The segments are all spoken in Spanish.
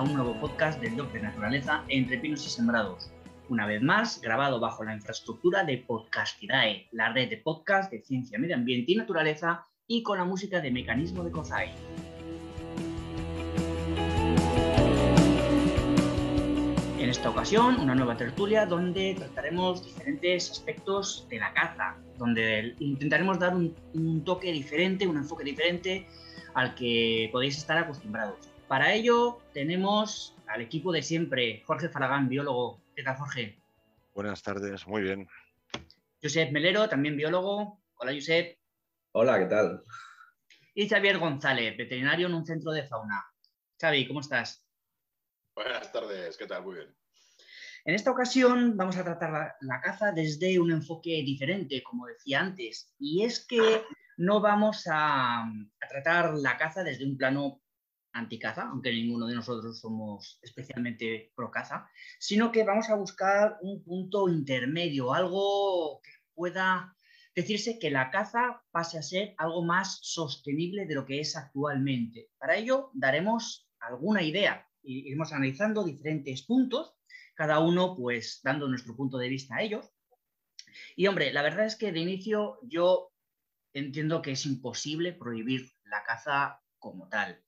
a un nuevo podcast del Doc de Naturaleza entre pinos y sembrados. Una vez más, grabado bajo la infraestructura de Podcastidae, la red de podcast de ciencia, medio ambiente y naturaleza, y con la música de Mecanismo de Kozai. En esta ocasión, una nueva tertulia donde trataremos diferentes aspectos de la caza, donde intentaremos dar un, un toque diferente, un enfoque diferente al que podéis estar acostumbrados. Para ello tenemos al equipo de siempre, Jorge Faragán, biólogo. ¿Qué tal, Jorge? Buenas tardes, muy bien. Josep Melero, también biólogo. Hola, Josep. Hola, ¿qué tal? Y Xavier González, veterinario en un centro de fauna. Xavi, ¿cómo estás? Buenas tardes, ¿qué tal? Muy bien. En esta ocasión vamos a tratar la, la, caza desde un enfoque diferente, como decía antes, y es que no vamos a, a tratar la caza desde un plano anticaza, aunque ninguno de nosotros somos especialmente pro caza, sino que vamos a buscar un punto intermedio, algo que pueda decirse que la caza pase a ser algo más sostenible de lo que es actualmente. Para ello daremos alguna idea, iremos analizando diferentes puntos, cada uno pues dando nuestro punto de vista a ellos. Y hombre, la verdad es que de inicio yo entiendo que es imposible prohibir la caza como tal.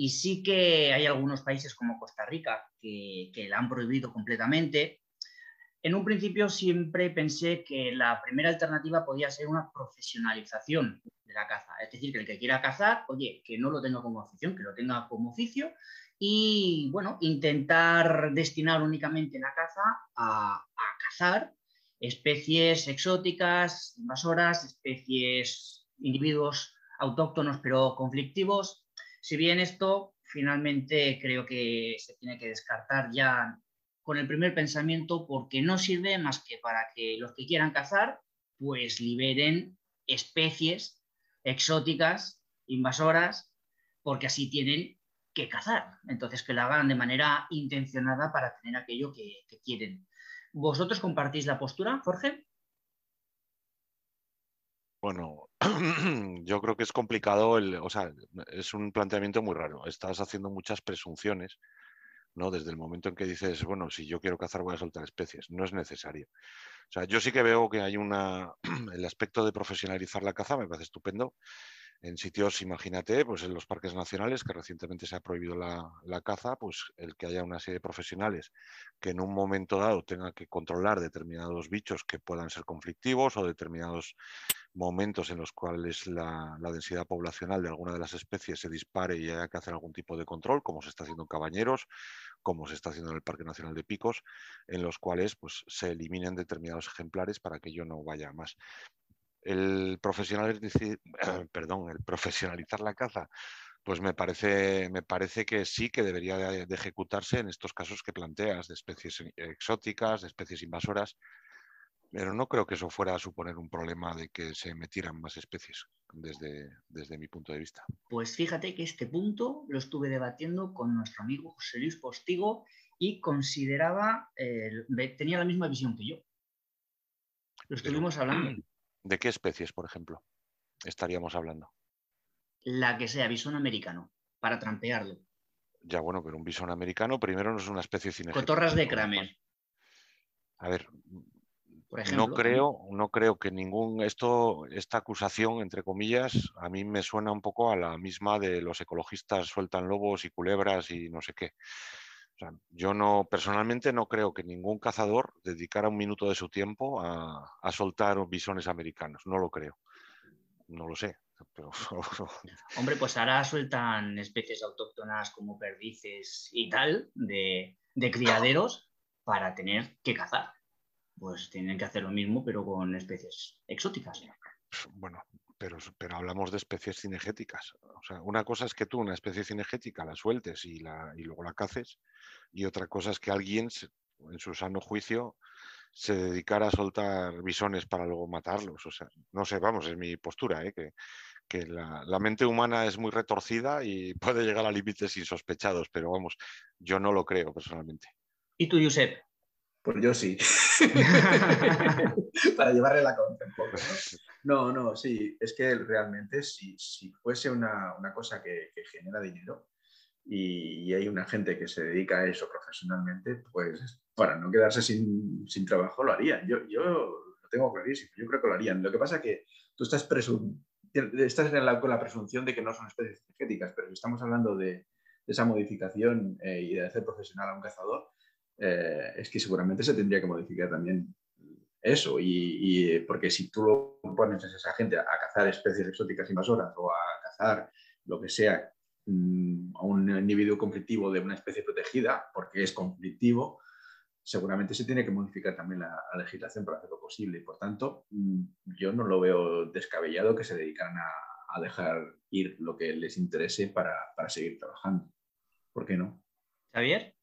Y sí que hay algunos países como Costa Rica que, que, la han prohibido completamente. En un principio siempre pensé que la primera alternativa podía ser una profesionalización de la caza. Es decir, que el que quiera cazar, oye, que no lo tenga como afición, que lo tenga como oficio y, bueno, intentar destinar únicamente la caza a, a cazar especies exóticas, invasoras, especies, individuos autóctonos pero conflictivos. Si bien esto finalmente creo que se tiene que descartar ya con el primer pensamiento porque no sirve más que para que los que quieran cazar pues liberen especies exóticas, invasoras, porque así tienen que cazar. Entonces que lo hagan de manera intencionada para tener aquello que, que quieren. ¿Vosotros compartís la postura, Jorge? Bueno, yo creo que es complicado, el, o sea, es un planteamiento muy raro. Estás haciendo muchas presunciones, ¿no? Desde el momento en que dices, bueno, si yo quiero cazar voy a soltar especies. No es necesario. O sea, yo sí que veo que hay una, el aspecto de profesionalizar la caza me parece estupendo. En sitios, imagínate, pues en los parques nacionales, que recientemente se ha prohibido la, la, caza, pues el que haya una serie de profesionales que en un momento dado tengan que controlar determinados bichos que puedan ser conflictivos o determinados momentos en los cuales la, densidad poblacional de alguna de las especies se dispare y haya que hacer algún tipo de control, como se está haciendo en Cabañeros, como se está haciendo en el Parque Nacional de Picos, en los cuales pues, se eliminen determinados ejemplares para que yo no vaya más. El profesional, perdón, profesionalizar la caza, pues me parece, me parece que sí que debería de, de, ejecutarse en estos casos que planteas, de especies exóticas, de especies invasoras, pero no creo que eso fuera a suponer un problema de que se metieran más especies desde, desde mi punto de vista. Pues fíjate que este punto lo estuve debatiendo con nuestro amigo José Luis Postigo y consideraba, eh, tenía la misma visión que yo. Lo estuvimos pero, hablando. ¿De qué especies, por ejemplo, estaríamos hablando? La que sea bisón americano, para trampearlo. Ya, bueno, pero un bisón americano primero no es una especie cinegética. Cotorras de Kramer. A ver, por ejemplo, no creo, no creo que ningún esto, esta acusación, entre comillas, a mí me suena un poco a la misma de los ecologistas sueltan lobos y culebras y no sé qué. O sea, yo no, personalmente no creo que ningún cazador dedicara un minuto de su tiempo a, a soltar bisones americanos. No lo creo. No lo sé. Pero... Hombre, pues ahora sueltan especies autóctonas como perdices y tal de, de criaderos para tener que cazar. Pues tienen que hacer lo mismo, pero con especies exóticas. Bueno, pero, pero, hablamos de especies cinegéticas. O sea, una cosa es que tú una especie cinegética la sueltes y, la, y luego la caces, y otra cosa es que alguien, en su sano juicio, se dedicara a soltar bisones para luego matarlos. O sea, no sé, vamos, es mi postura, ¿eh? que, que la, la, mente humana es muy retorcida y puede llegar a límites insospechados, pero vamos, yo no lo creo personalmente. ¿Y tú, Josep? Pues yo sí. Para llevarle la contra un poco. ¿no? no, no, sí. Es que realmente si, si fuese una, una cosa que, que, genera dinero, y, hay una gente que se dedica a eso profesionalmente, pues para no quedarse sin, sin trabajo lo harían. Yo, yo lo tengo clarísimo, yo creo que lo harían. Lo que pasa es que tú estás, presum estás con la presunción de que no son especies energéticas, pero si estamos hablando de, esa modificación eh, y de hacer profesional a un cazador, eh, es que seguramente se tendría que modificar también eso. Y, porque si tú lo pones a esa gente a cazar especies exóticas invasoras o a cazar lo que sea mm, a un individuo conflictivo de una especie protegida, porque es conflictivo, seguramente se tiene que modificar también la, legislación para hacerlo posible. Y por tanto, mm, yo no lo veo descabellado que se dedicaran a, dejar ir lo que les interese para, para seguir trabajando. ¿Por qué no? Javier.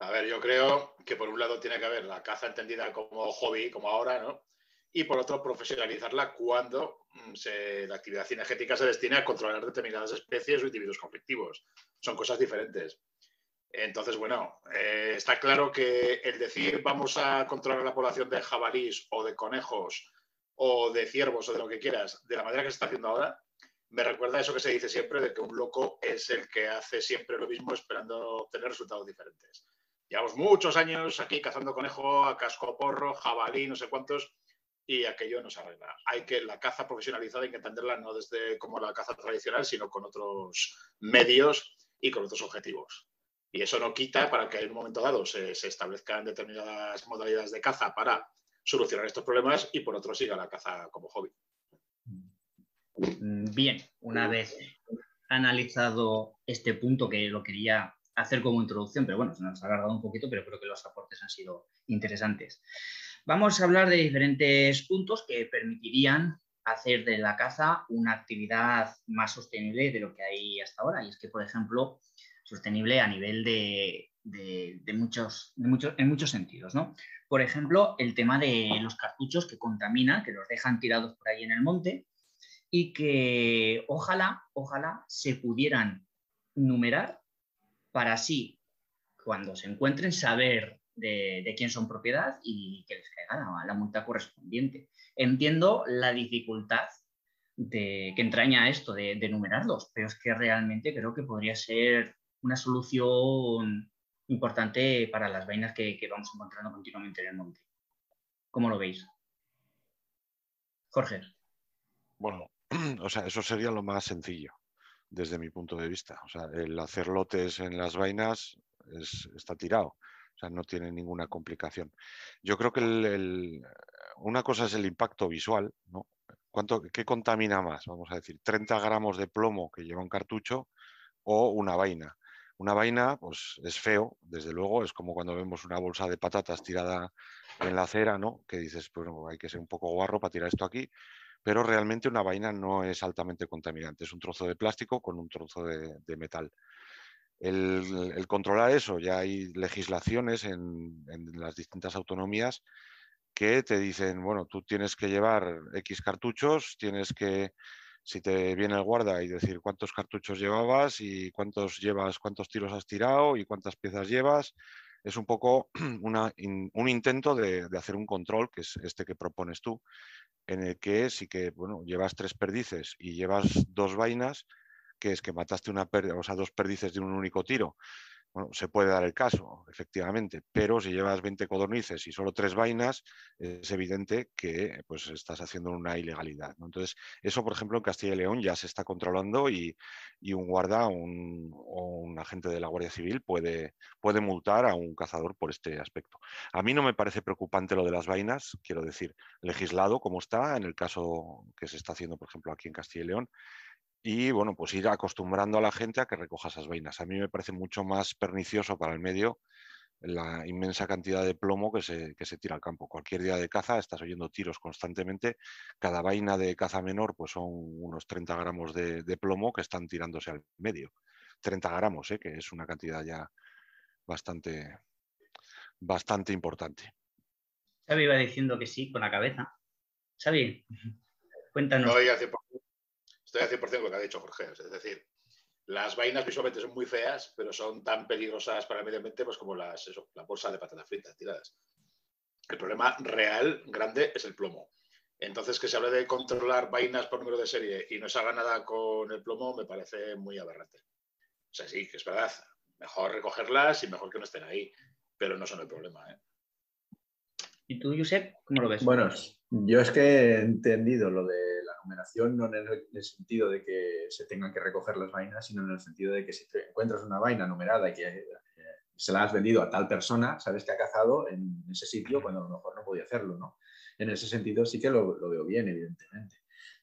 A ver, yo creo que por un lado tiene que haber la caza entendida como hobby, como ahora, ¿no? Y por otro, profesionalizarla cuando mm, la actividad cinegética se destina a controlar determinadas especies o individuos conflictivos. Son cosas diferentes. Entonces, bueno, eh, está claro que el decir vamos a controlar la población de jabalís o de conejos o de ciervos o de lo que quieras, de la manera que se está haciendo ahora, me recuerda a eso que se dice siempre de que un loco es el que hace siempre lo mismo esperando obtener resultados diferentes. Llevamos muchos años aquí cazando conejo a casco porro, jabalí, no sé cuántos, y aquello no se arregla. Hay que la caza profesionalizada hay que entenderla no desde como la caza tradicional, sino con otros medios y con otros objetivos. Y eso no quita para que en un momento dado se, se establezcan determinadas modalidades de caza para solucionar estos problemas y por otro siga la caza como hobby. Bien, una vez analizado este punto que lo quería hacer como introducción, pero bueno, se nos ha alargado un poquito, pero creo que los aportes han sido interesantes. Vamos a hablar de diferentes puntos que permitirían hacer de la caza una actividad más sostenible de lo que hay hasta ahora. Y es que, por ejemplo, sostenible a nivel de, muchos, muchos, en muchos sentidos. ¿no? Por ejemplo, el tema de los cartuchos que contaminan, que los dejan tirados por ahí en el monte y que ojalá, ojalá se pudieran numerar para así, cuando se encuentren, saber de, quién son propiedad y que les caiga la, multa correspondiente. Entiendo la dificultad de, que entraña esto de, de numerarlos, pero es que realmente creo que podría ser una solución importante para las vainas que, que, vamos encontrando continuamente en el monte. ¿Cómo lo veis? Jorge. Bueno, o sea, eso sería lo más sencillo desde mi punto de vista. O sea, el hacer lotes en las vainas está tirado, o sea, no tiene ninguna complicación. Yo creo que una cosa es el impacto visual, ¿no? ¿Cuánto, ¿Qué contamina más? Vamos a decir, 30 gramos de plomo que lleva un cartucho o una vaina. Una vaina, pues es feo, desde luego, es como cuando vemos una bolsa de patatas tirada en la acera, ¿no? Que dices, pues hay que ser un poco guarro para tirar esto aquí pero realmente una vaina no es altamente contaminante, es un trozo de plástico con un trozo de, metal. El, controlar eso, ya hay legislaciones en, las distintas autonomías que te dicen, bueno, tú tienes que llevar X cartuchos, tienes que, si te viene el guarda y decir cuántos cartuchos llevabas y cuántos llevas, cuántos tiros has tirado y cuántas piezas llevas, es un poco un intento de, hacer un control, que es este que propones tú, en el que sí que, bueno, llevas tres perdices y llevas dos vainas, que es que mataste una o sea, dos perdices de un único tiro, se puede dar el caso, efectivamente, pero si llevas 20 codornices y solo tres vainas, es evidente que pues, estás haciendo una ilegalidad. Entonces, eso, por ejemplo, en Castilla y León ya se está controlando y, un guarda o un agente de la Guardia Civil puede, puede multar a un cazador por este aspecto. A mí no me parece preocupante lo de las vainas, quiero decir, legislado como está, en el caso que se está haciendo, por ejemplo, aquí en Castilla y León, y bueno, pues ir acostumbrando a la gente a que recoja esas vainas. A mí me parece mucho más pernicioso para el medio la inmensa cantidad de plomo que se, que se tira al campo. Cualquier día de caza estás oyendo tiros constantemente. Cada vaina de caza menor pues son unos 30 gramos de, plomo que están tirándose al medio. 30 gramos, ¿eh? que es una cantidad ya bastante, bastante importante. Xavi iba diciendo que sí con la cabeza. Xavi, cuéntanos. Estoy al 100% con lo que ha dicho Jorge. Es decir, las vainas visualmente son muy feas, pero son tan peligrosas para el medio ambiente pues como las, la bolsa de patatas fritas tiradas. El problema real, grande, es el plomo. Entonces, que se hable de controlar vainas por número de serie y no se haga nada con el plomo me parece muy aberrante. O sea, sí, que es verdad. Mejor recogerlas y mejor que no estén ahí, pero no son el problema. ¿eh? ¿Y tú, Josep, cómo lo ves? Bueno, yo es que he entendido lo de numeración no en el, sentido de que se tengan que recoger las vainas, sino en el sentido de que si te encuentras una vaina numerada y que eh, se la has vendido a tal persona, sabes que ha cazado en ese sitio cuando a lo mejor no podía hacerlo, ¿no? En ese sentido sí que lo, veo bien, evidentemente.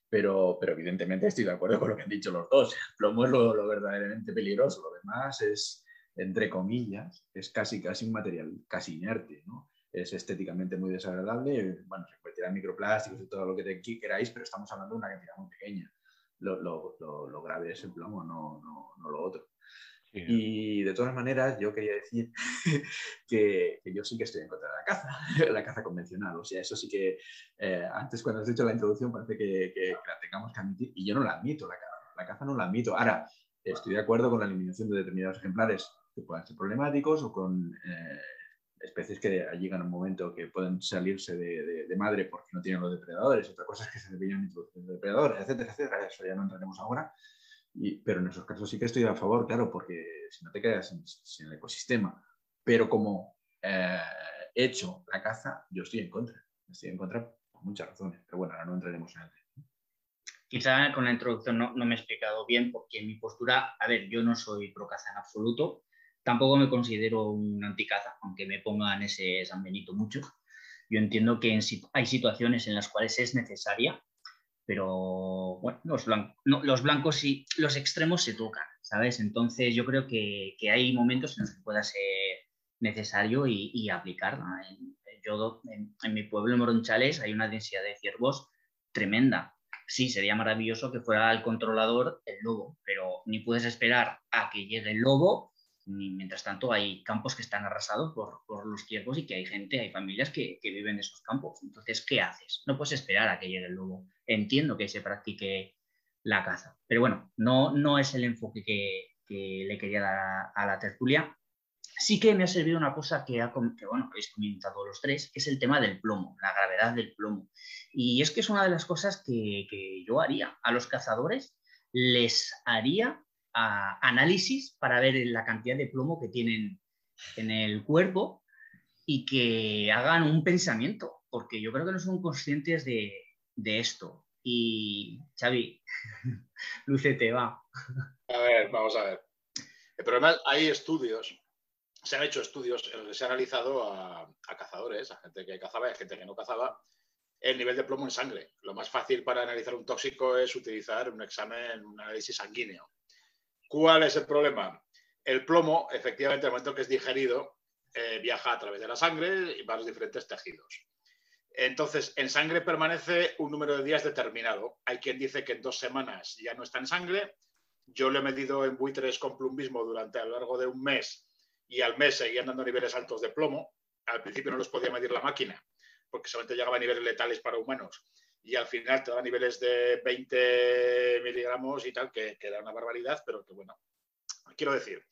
Pero, pero, evidentemente estoy de acuerdo con lo que han dicho los dos. El plomo es lo, verdaderamente peligroso, lo demás es, entre comillas, es casi, casi un material casi inerte, ¿no? Es estéticamente muy desagradable. Bueno, se convertirá en microplásticos y todo lo que te queráis, pero estamos hablando de una cantidad muy pequeña. Lo, lo, lo, grave es el plomo, no, no, no lo otro. Y de todas maneras, yo quería decir que, que, yo sí que estoy en contra de la caza, la caza convencional. O sea, eso sí que eh, antes cuando has dicho la introducción parece que, que, la tengamos que admitir y yo no la admito, la caza. La caza no la admito. Ahora, estoy de acuerdo con la eliminación de determinados ejemplares que puedan ser problemáticos o con eh, especies que llegan a un momento que pueden salirse de, madre porque no tienen los depredadores, otra cosa es que se deberían introducir depredadores, etcétera, etcétera, eso ya no entraremos ahora, y, pero en esos casos sí que estoy a favor, claro, porque si no te quedas sin, el ecosistema, pero como eh, hecho la caza, yo estoy en contra, estoy en contra por muchas razones, pero bueno, ahora no entraremos en el Quizá con la introducción no, no me he explicado bien porque mi postura, a ver, yo no soy pro caza en absoluto, Tampoco me considero un anticaza, aunque me pongan ese San Benito mucho. Yo entiendo que hay situaciones en las cuales es necesaria, pero bueno, los, blancos, y los extremos se tocan, ¿sabes? Entonces yo creo que, hay momentos en los que pueda ser necesario y, aplicarla. Yo, en, en, mi pueblo, en Moronchales, hay una densidad de ciervos tremenda. Sí, sería maravilloso que fuera el controlador el lobo, pero ni puedes esperar a que llegue el lobo mientras tanto hay campos que están arrasados por, los ciervos y que hay gente, hay familias que, viven en esos campos. Entonces, ¿qué haces? No puedes esperar a que llegue el lobo. Entiendo que se practique la caza, pero bueno, no, no es el enfoque que, le quería dar a, la tertulia. Sí que me ha servido una cosa que, ha, que bueno, habéis comentado los tres, que es el tema del plomo, la gravedad del plomo. Y es que es una de las cosas que, que yo haría. A los cazadores les haría análisis para ver la cantidad de plomo que tienen en el cuerpo y que hagan un pensamiento, porque yo creo que no son conscientes de, esto. Y Xavi, lucete, va. A ver, vamos a ver. El problema es, hay estudios, se han hecho estudios en los que se ha analizado a, a cazadores, a gente que cazaba y a gente que no cazaba, el nivel de plomo en sangre. Lo más fácil para analizar un tóxico es utilizar un examen, un análisis sanguíneo. ¿Cuál es el problema? El plomo, efectivamente, en el momento que es digerido, eh, viaja a través de la sangre y va a los diferentes tejidos. Entonces, en sangre permanece un número de días determinado. Hay quien dice que en dos semanas ya no está en sangre. Yo lo he medido en buitres con plumbismo durante a lo largo de un mes y al mes seguían dando niveles altos de plomo. Al principio no los podía medir la máquina porque solamente llegaba a niveles letales para humanos y al final te da niveles de 20 miligramos y tal, que, que, da una barbaridad, pero que bueno, quiero decir,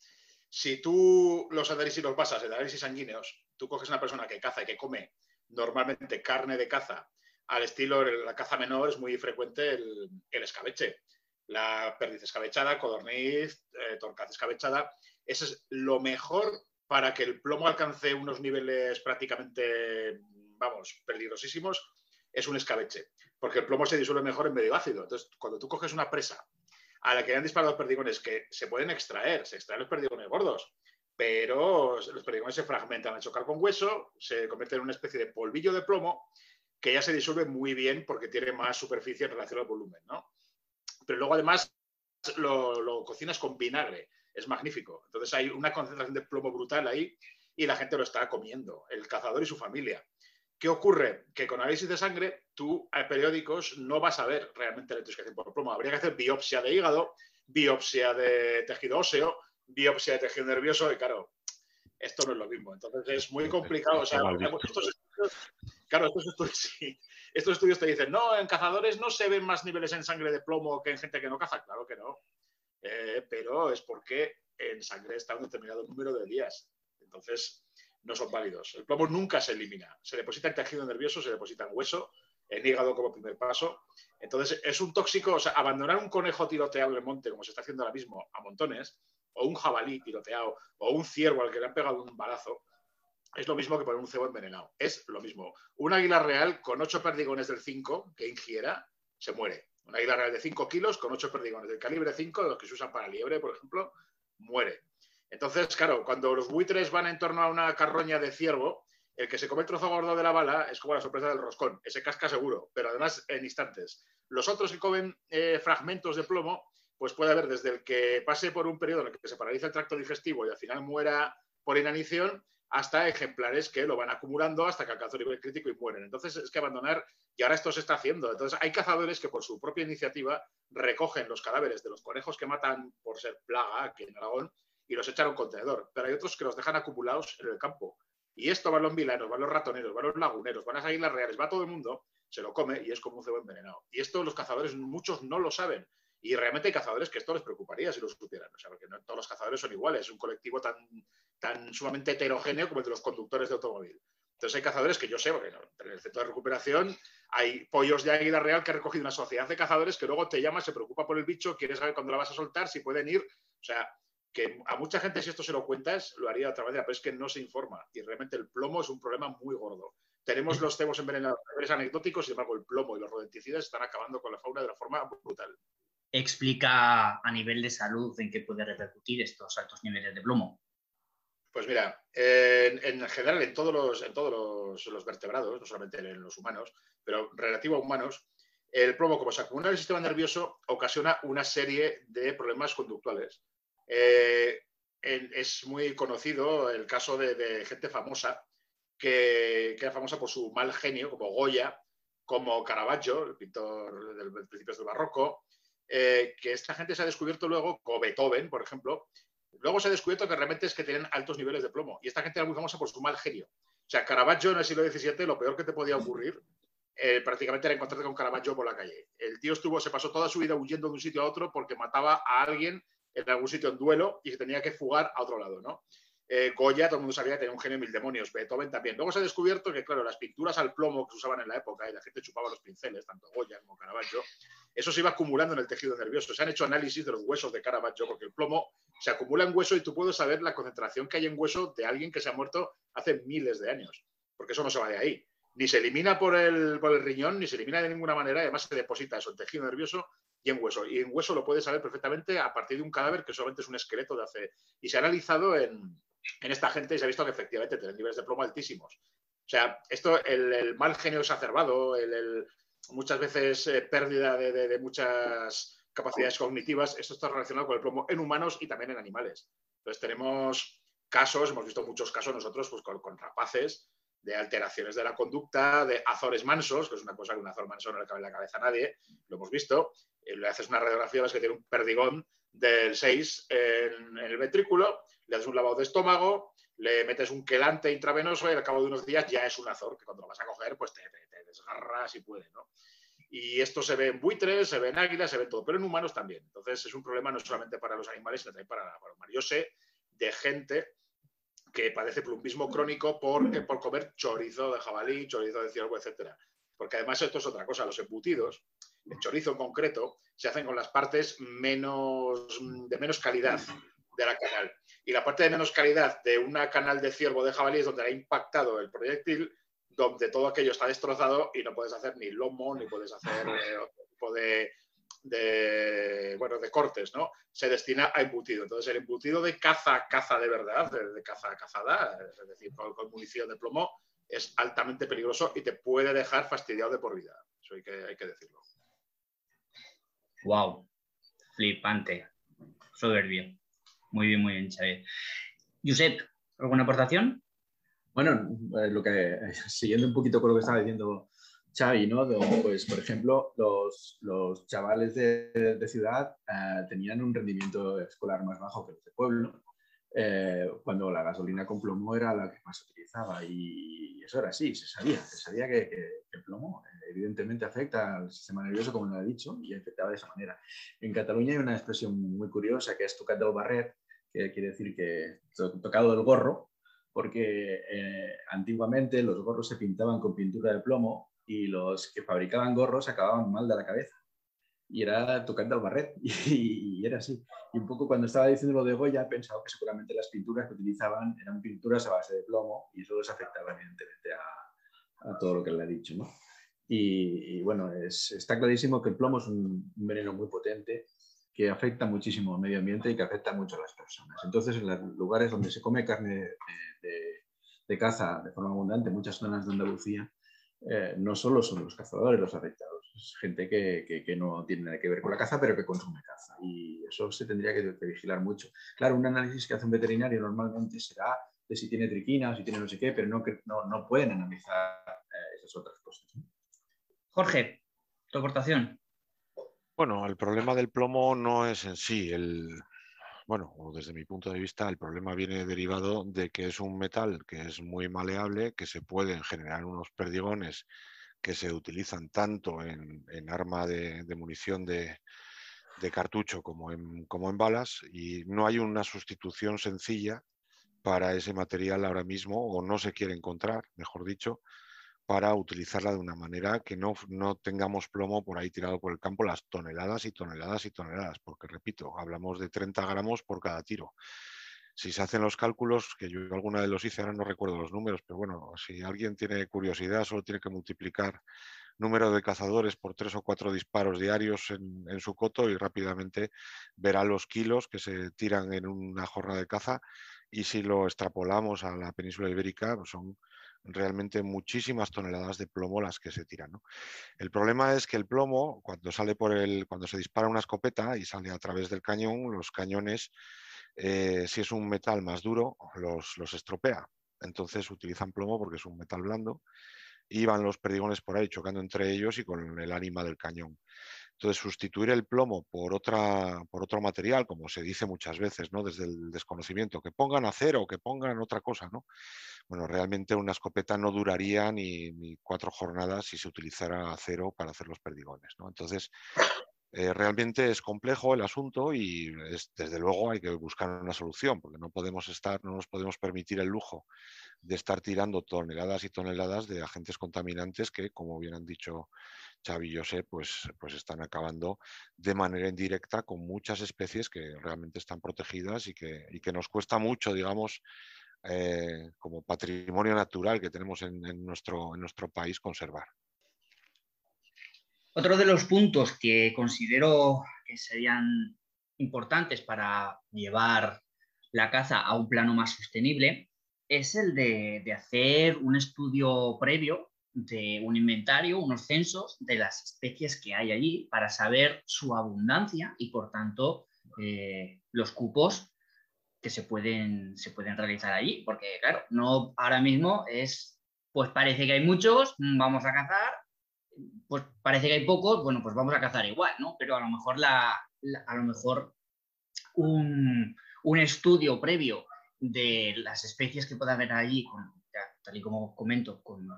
si tú los análisis los basas en análisis sanguíneos, tú coges una persona que caza y que come normalmente carne de caza, al estilo la caza menor es muy frecuente el, escabeche, la perdiz escabechada, codorniz, eh, torcaz escabechada, eso es lo mejor para que el plomo alcance unos niveles prácticamente, vamos, peligrosísimos, es un escabeche porque el plomo se disuelve mejor en medio ácido. Entonces, cuando tú coges una presa a la que han disparado perdigones que se pueden extraer, se extraen los perdigones gordos, pero los perdigones se fragmentan al chocar con hueso, se convierten en una especie de polvillo de plomo que ya se disuelve muy bien porque tiene más superficie en relación al volumen, ¿no? Pero luego además lo, lo cocinas con vinagre, es magnífico. Entonces hay una concentración de plomo brutal ahí y la gente lo está comiendo, el cazador y su familia. ¿Qué ocurre? Que con análisis de sangre, tú a periódicos no vas a ver realmente la intoxicación por plomo. Habría que hacer biopsia de hígado, biopsia de tejido óseo, biopsia de tejido nervioso y claro, esto no es lo mismo. Entonces es muy complicado. claro, estos estudios, estos estudios te dicen, no, en cazadores no se ven más niveles en sangre de plomo que en gente que no caza. Claro que no. Eh, pero es porque en sangre está un determinado número de días. Entonces, no son válidos. El plomo nunca se elimina. Se deposita en tejido nervioso, se deposita en hueso, en hígado como primer paso. Entonces, es un tóxico, o sea, abandonar un conejo tiroteado en el monte, como se está haciendo ahora mismo a montones, o un jabalí piloteado, o un ciervo al que le han pegado un balazo, es lo mismo que poner un cebo envenenado. Es lo mismo. Un águila real con ocho perdigones del 5 que ingiera, se muere. Un águila real de 5 kilos con ocho perdigones del calibre 5, de los que se usan para liebre, por ejemplo, muere. Entonces, claro, cuando los buitres van en torno a una carroña de ciervo, el que se come el trozo gordo de la bala es como la sorpresa del roscón, ese casca seguro, pero además en instantes. Los otros que comen eh, fragmentos de plomo, pues puede haber desde el que pase por un periodo en el que se paraliza el tracto digestivo y al final muera por inanición, hasta ejemplares que lo van acumulando hasta que alcanzan un nivel crítico y mueren. Entonces es que abandonar, y ahora esto se está haciendo. Entonces hay cazadores que por su propia iniciativa recogen los cadáveres de los conejos que matan por ser plaga aquí en Aragón y los echan a un contenedor. Pero hay otros que los dejan acumulados en el campo. Y esto van los milanos, van los ratoneros, van los laguneros, van las águilas reales, va todo el mundo, se lo come y es como un cebo envenenado. Y esto los cazadores, muchos no lo saben. Y realmente hay cazadores que esto les preocuparía si lo supieran. O sea, porque no todos los cazadores son iguales. Es un colectivo tan, tan sumamente heterogéneo como el de los conductores de automóvil. Entonces hay cazadores que yo sé, porque en el centro de recuperación hay pollos de águila real que ha recogido una sociedad de cazadores que luego te llama, se preocupa por el bicho, quiere saber cuándo la vas a soltar, si pueden ir. O sea, que a mucha gente si esto se lo cuentas, lo haría de otra manera, pero es que no se informa. Y realmente el plomo es un problema muy gordo. Tenemos los cebos envenenados anecdóticos, sin embargo el plomo y los rodenticidas están acabando con la fauna de una forma brutal. Explica a nivel de salud en qué puede repercutir estos altos niveles de plomo. Pues mira, en, general en todos, los, en todos los, vertebrados, no solamente en los humanos, pero relativo a humanos, el plomo, como se acumula en el sistema nervioso, ocasiona una serie de problemas conductuales. Eh, es muy conocido el caso de, gente famosa que, era famosa por su mal genio, como Goya, como Caravaggio, el pintor del, principios del barroco, eh, que esta gente se ha descubierto luego, como Beethoven, por ejemplo, luego se ha descubierto que realmente es que tienen altos niveles de plomo. Y esta gente era muy famosa por su mal genio. O sea, Caravaggio en el siglo XVII, lo peor que te podía ocurrir eh, prácticamente era encontrarte con Caravaggio por la calle. El tío estuvo, se pasó toda su vida huyendo de un sitio a otro porque mataba a alguien en algún sitio en duelo y se tenía que fugar a otro lado, ¿no? Eh, Goya, todo el mundo sabía que tenía un genio mil demonios, Beethoven también. Luego se ha descubierto que, claro, las pinturas al plomo que se usaban en la época y la gente chupaba los pinceles, tanto Goya como Caravaggio, eso se iba acumulando en el tejido nervioso. Se han hecho análisis de los huesos de Caravaggio porque el plomo se acumula en hueso y tú puedes saber la concentración que hay en hueso de alguien que se ha muerto hace miles de años, porque eso no se va de ahí. Ni se elimina por el, por el riñón, ni se elimina de ninguna manera, además se deposita eso en tejido nervioso y en hueso. Y en hueso lo puedes saber perfectamente a partir de un cadáver que solamente es un esqueleto de hace. Y se ha analizado en, en esta gente y se ha visto que efectivamente tienen niveles de plomo altísimos. O sea, esto, el, mal genio exacerbado, el, muchas veces eh, pérdida de, muchas capacidades cognitivas, esto está relacionado con el plomo en humanos y también en animales. Entonces tenemos casos, hemos visto muchos casos nosotros pues, con, rapaces de alteraciones de la conducta, de azores mansos, que es una cosa que un azor manso no le cabe en la cabeza a nadie, lo hemos visto, eh, le haces una radiografía, ves que tiene un perdigón del 6 en, el ventrículo, le haces un lavado de estómago, le metes un quelante intravenoso y al cabo de unos días ya es un azor, que cuando lo vas a coger, pues te, desgarras si puede, ¿no? Y esto se ve en buitres, se ve en águilas, se ve en todo, pero en humanos también. Entonces es un problema no solamente para los animales, sino también para, para humanos. Yo sé de gente que padece plumbismo crónico porque, por comer chorizo de jabalí, chorizo de ciervo, etcétera. Porque además esto es otra cosa, los embutidos, el chorizo en concreto, se hacen con las partes menos, de menos calidad de la canal. Y la parte de menos calidad de una canal de ciervo de jabalí es donde ha impactado el proyectil, donde todo aquello está destrozado y no puedes hacer ni lomo, ni puedes hacer eh, otro tipo de, bueno, de cortes, ¿no? Se destina a embutido. Entonces, el embutido de caza, caza de verdad, de, caza cazada, es decir, con, munición de plomo, es altamente peligroso y te puede dejar fastidiado de por vida. Eso hay que, hay que decirlo. Wow, flipante, soberbio. Muy bien, muy bien, Xavier. Josep, ¿alguna aportación? Bueno, eh, lo que, siguiendo un poquito con lo que estaba diciendo Xavi, ¿no? Pues, por ejemplo, los, los chavales de, de ciudad eh, tenían un rendimiento escolar más bajo que los de pueblo, eh, cuando la gasolina con plomo era la que más se utilizaba. Y eso era así, se sabía, se sabía que, que, el plomo evidentemente afecta al sistema nervioso, como lo he dicho, y afectaba de esa manera. En Cataluña hay una expresión muy curiosa que es tocat del barret, que quiere decir que tocado del gorro, porque eh, antiguamente los gorros se pintaban con pintura de plomo y los que fabricaban gorros acababan mal de la cabeza. y era tocando al barret, y, era así. Y un poco cuando estaba diciendo lo de Goya, he pensado que seguramente las pinturas que utilizaban eran pinturas a base de plomo, y eso les afectaba evidentemente a, a todo lo que le ha dicho, ¿no? Y, bueno, es, está clarísimo que el plomo es un, veneno muy potente que afecta muchísimo al medio ambiente y que afecta mucho a las personas. Entonces, en los lugares donde se come carne de, de, caza de forma abundante, muchas zonas de Andalucía, eh, no solo son los cazadores los afectados, es gente que, que, no tiene nada que ver con la caza, pero que consume caza. Y eso se tendría que, vigilar mucho. Claro, un análisis que hace un veterinario normalmente será de si tiene triquina o si tiene no sé qué, pero no, no, no pueden analizar eh, esas otras cosas. Jorge, tu aportación. Bueno, el problema del plomo no es en sí el, bueno, desde mi punto de vista, el problema viene derivado de que es un metal que es muy maleable, que se pueden generar unos perdigones que se utilizan tanto en, arma de, munición de, cartucho como en, como en balas y no hay una sustitución sencilla para ese material ahora mismo o no se quiere encontrar, mejor dicho, para utilizarla de una manera que no, no, tengamos plomo por ahí tirado por el campo las toneladas y toneladas y toneladas, porque repito, hablamos de 30 gramos por cada tiro. Si se hacen los cálculos, que yo alguna vez los hice, ahora no recuerdo los números, pero bueno, si alguien tiene curiosidad, solo tiene que multiplicar número de cazadores por tres o cuatro disparos diarios en, en su coto y rápidamente verá los kilos que se tiran en una jornada de caza y si lo extrapolamos a la península ibérica, pues son realmente muchísimas toneladas de plomo las que se tiran. El problema es que el plomo, cuando sale por el, cuando se dispara una escopeta y sale a través del cañón, los cañones, eh, si es un metal más duro, los, los estropea. Entonces utilizan plomo porque es un metal blando y van los perdigones por ahí chocando entre ellos y con el ánima del cañón. Entonces, sustituir el plomo por, otra, por otro material, como se dice muchas veces, ¿no? Desde el desconocimiento, que pongan acero que pongan otra cosa, ¿no? Bueno, realmente una escopeta no duraría ni, cuatro jornadas si se utilizara acero para hacer los perdigones, ¿no? Entonces, eh, realmente es complejo el asunto y desde luego hay que buscar una solución, porque no podemos estar, no nos podemos permitir el lujo de estar tirando toneladas y toneladas de agentes contaminantes que, como bien han dicho Xavi y José, pues, pues están acabando de manera indirecta con muchas especies que realmente están protegidas y que, que nos cuesta mucho, digamos, eh, como patrimonio natural que tenemos en, nuestro, en nuestro país conservar. Otro de los puntos que considero que serían importantes para llevar la caza a un plano más sostenible es el de, de hacer un estudio previo de un inventario, unos censos de las especies que hay allí para saber su abundancia y, por tanto, eh, los cupos que se pueden, se pueden realizar allí. Porque, claro, no ahora mismo es, pues parece que hay muchos, vamos a cazar, pues parece que hay pocos, bueno, pues vamos a cazar igual, ¿no? Pero a lo mejor, la, a lo mejor un, un, estudio previo de las especies que pueda haber allí, tal y como comento, con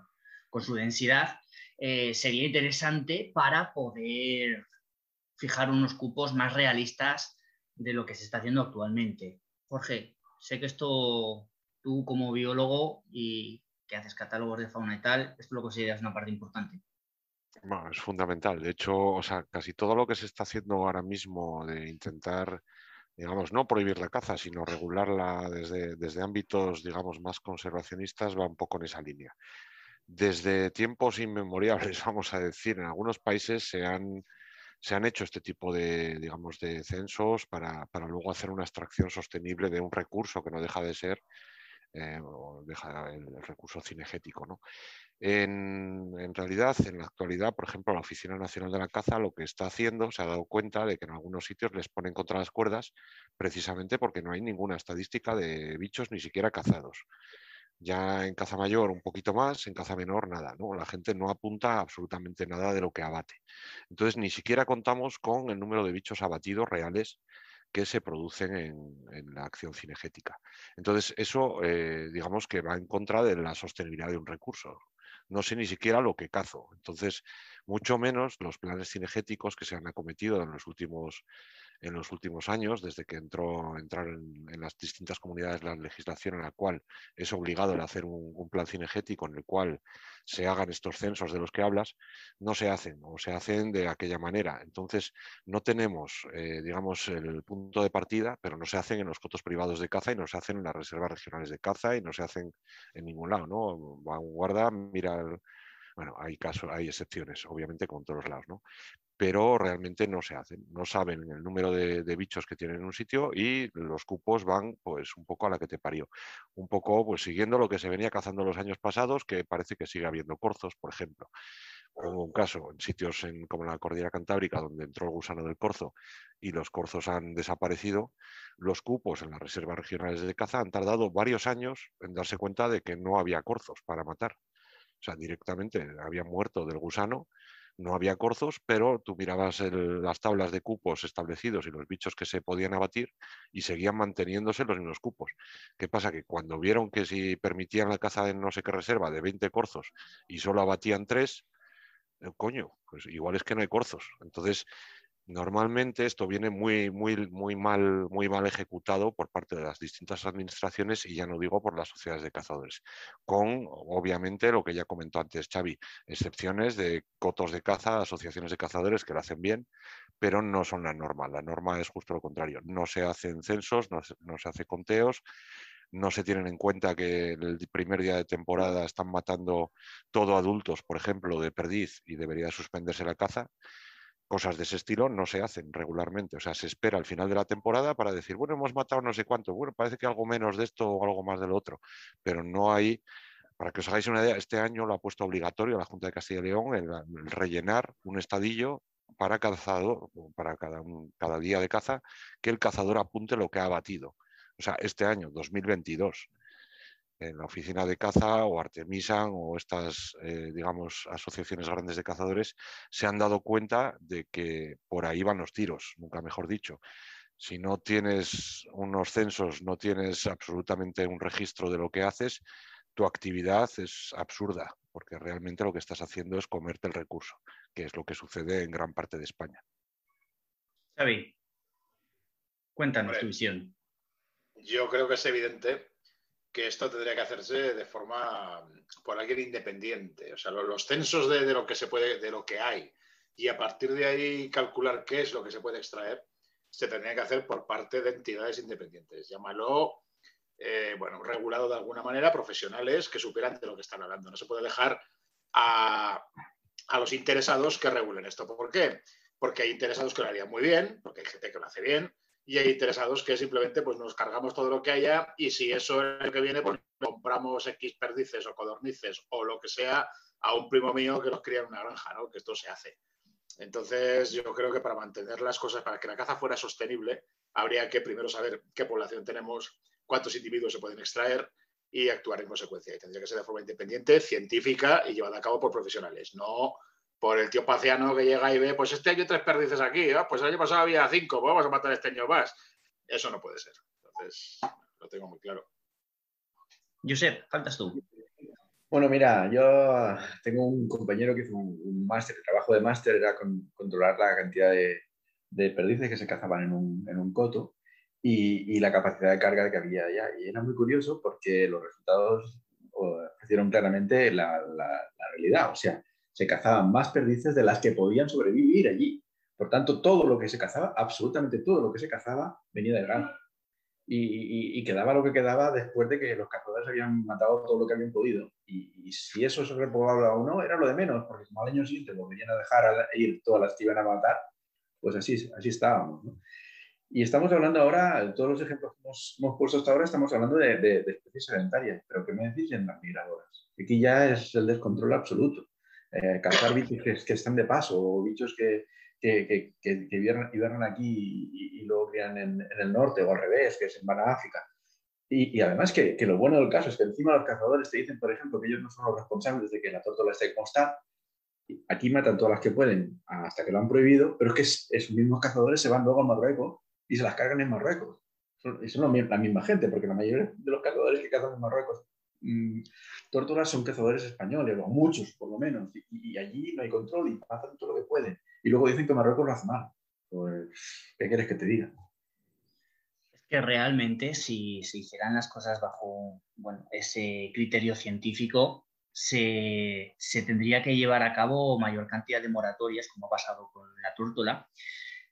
con su densidad, eh, sería interesante para poder fijar unos cupos más realistas de lo que se está haciendo actualmente. Jorge, sé que esto tú como biólogo y que haces catálogos de fauna y tal, esto lo consideras una parte importante. Bueno, es fundamental. De hecho, o sea, casi todo lo que se está haciendo ahora mismo de intentar, digamos, no prohibir la caza, sino regularla desde, desde ámbitos, digamos, más conservacionistas, va un poco en esa línea desde tiempos inmemoriales, vamos a decir, en algunos países se han, se han hecho este tipo de, digamos, de censos para, luego hacer una extracción sostenible de un recurso que no deja de ser eh, el, recurso cinegético. ¿no? En, en, realidad, en la actualidad, por ejemplo, la Oficina Nacional de la Caza lo que está haciendo, se ha dado cuenta de que en algunos sitios les ponen contra las cuerdas precisamente porque no hay ninguna estadística de bichos ni siquiera cazados. Ya en caza mayor un poquito más, en caza menor nada, ¿no? La gente no apunta absolutamente nada de lo que abate. Entonces ni siquiera contamos con el número de bichos abatidos reales que se producen en, la acción cinegética. Entonces eso, eh, digamos que va en contra de la sostenibilidad de un recurso. No sé ni siquiera lo que cazo. Entonces, mucho menos los planes cinegéticos que se han acometido en los últimos en los últimos años, desde que entró, entraron en, las distintas comunidades la legislación en la cual es obligado el hacer un, plan cinegético en el cual se hagan estos censos de los que hablas, no se hacen o se hacen de aquella manera. Entonces, no tenemos, eh, digamos, el punto de partida, pero no se hacen en los cotos privados de caza y no se hacen en las reservas regionales de caza y no se hacen en ningún lado, ¿no? Vanguarda, mira, bueno, hay casos, hay excepciones, obviamente, con todos los lados, ¿no? Pero realmente no se hacen. No saben el número de, bichos que tienen en un sitio y los cupos van pues un poco a la que te parió. Un poco pues siguiendo lo que se venía cazando los años pasados, que parece que sigue habiendo corzos, por ejemplo. Un caso en sitios como la cordillera cantábrica donde entró el gusano del corzo y los corzos han desaparecido, los cupos en las reservas regionales de caza han tardado varios años en darse cuenta de que no había corzos para matar. O sea, directamente habían muerto del gusano no había corzos, pero tú mirabas las tablas de cupos establecidos y los bichos que se podían abatir y seguían manteniéndose los mismos cupos. ¿Qué pasa? Que cuando vieron que si permitían la caza de no sé qué reserva de 20 corzos y solo abatían 3, eh, coño, pues igual es que no hay corzos. Entonces, Normalmente esto viene muy, muy, muy, mal, muy mal ejecutado por parte de las distintas administraciones y ya no digo por las sociedades de cazadores, con obviamente lo que ya comentó antes Xavi, excepciones de cotos de caza, asociaciones de cazadores que lo hacen bien, pero no son la norma. La norma es justo lo contrario. No se hacen censos, no se, no hace conteos, no se tienen en cuenta que el primer día de temporada están matando todo adultos, por ejemplo, de perdiz y debería suspenderse la caza cosas de ese estilo no se hacen regularmente. O sea, se espera al final de la temporada para decir, bueno, hemos matado no sé cuánto, bueno, parece que algo menos de esto o algo más de lo otro, pero no hay, para que os hagáis una idea, este año lo ha puesto obligatorio la Junta de Castilla y León el, rellenar un estadillo para cazador, para cada, cada día de caza, que el cazador apunte lo que ha batido. O sea, este año, 2022, en la oficina de caza o Artemisan o estas, eh, digamos, asociaciones grandes de cazadores se han dado cuenta de que por ahí van los tiros, nunca mejor dicho. Si no tienes unos censos, no tienes absolutamente un registro de lo que haces, tu actividad es absurda, porque realmente lo que estás haciendo es comerte el recurso, que es lo que sucede en gran parte de España. Xavi, cuéntanos tu visión. Yo creo que es evidente que esto tendría que hacerse de forma por alguien independiente. O sea, los, censos de, lo que se puede, de lo que hay, y a partir de ahí calcular qué es lo que se puede extraer, se tendría que hacer por parte de entidades independientes. Llámalo, eh, bueno, regulado de alguna manera, profesionales que supieran de lo que están hablando. No se puede dejar a, a los interesados que regulen esto. ¿Por qué? Porque hay interesados que lo harían muy bien, porque hay gente que lo hace bien, y hay interesados que simplemente pues nos cargamos todo lo que haya y si eso es lo que viene, pues compramos X perdices o codornices o lo que sea a un primo mío que los cría en una granja, ¿no? Que esto se hace. Entonces, yo creo que para mantener las cosas, para que la caza fuera sostenible, habría que primero saber qué población tenemos, cuántos individuos se pueden extraer y actuar en consecuencia. Y tendría que ser de forma independiente, científica y llevada a cabo por profesionales, no por el tío paciano que llega y ve, pues este año tres perdices aquí, pues el año pasado había cinco, pues vamos a matar este año más. Eso no puede ser. Entonces, lo tengo muy claro. Josep, faltas tú. Bueno, mira, yo tengo un compañero que hizo un, máster, el trabajo de máster era controlar la cantidad de, perdices que se cazaban en un, coto y, la capacidad de carga que había allá. Y era muy curioso porque los resultados ofrecieron claramente la, la realidad. O sea, se cazaban más perdices de las que podían sobrevivir allí. Por tanto, todo lo que se cazaba, absolutamente todo lo que se cazaba, venía del grano. Y, quedaba lo que quedaba después de que los cazadores habían matado todo lo que habían podido. Y, si eso se repoblaba o no, era lo de menos, porque como al año siguiente volvían a dejar ir todas las que iban a matar, pues así, así estábamos. Y estamos hablando ahora, todos los ejemplos que hemos, puesto hasta ahora, estamos hablando de, de, de especies sedentarias. Pero ¿qué me decís en las migradoras? Aquí ya es el descontrol absoluto eh, cazar bichos que, están de paso o bichos que, que, que, hibernan, aquí y, luego crían en, el norte o al revés, que se van a África. Y, además que, lo bueno del caso es que encima los cazadores te dicen, por ejemplo, que ellos no son los responsables de que la tórtola esté como está. Aquí matan todas las que pueden hasta que lo han prohibido, pero es que esos mismos cazadores se van luego a Marruecos y se las cargan en Marruecos. Son, son la misma gente, porque la mayoría de los cazadores que cazan en Marruecos Mm, tortugas son cazadores españoles, o muchos por lo menos, y, allí no hay control y hacen todo lo que pueden. Y luego dicen que Marruecos lo hace mal. Pues, ¿qué quieres que te diga? Es que realmente si se hicieran las cosas bajo bueno, ese criterio científico, se, se, tendría que llevar a cabo mayor cantidad de moratorias, como ha pasado con la túrtula,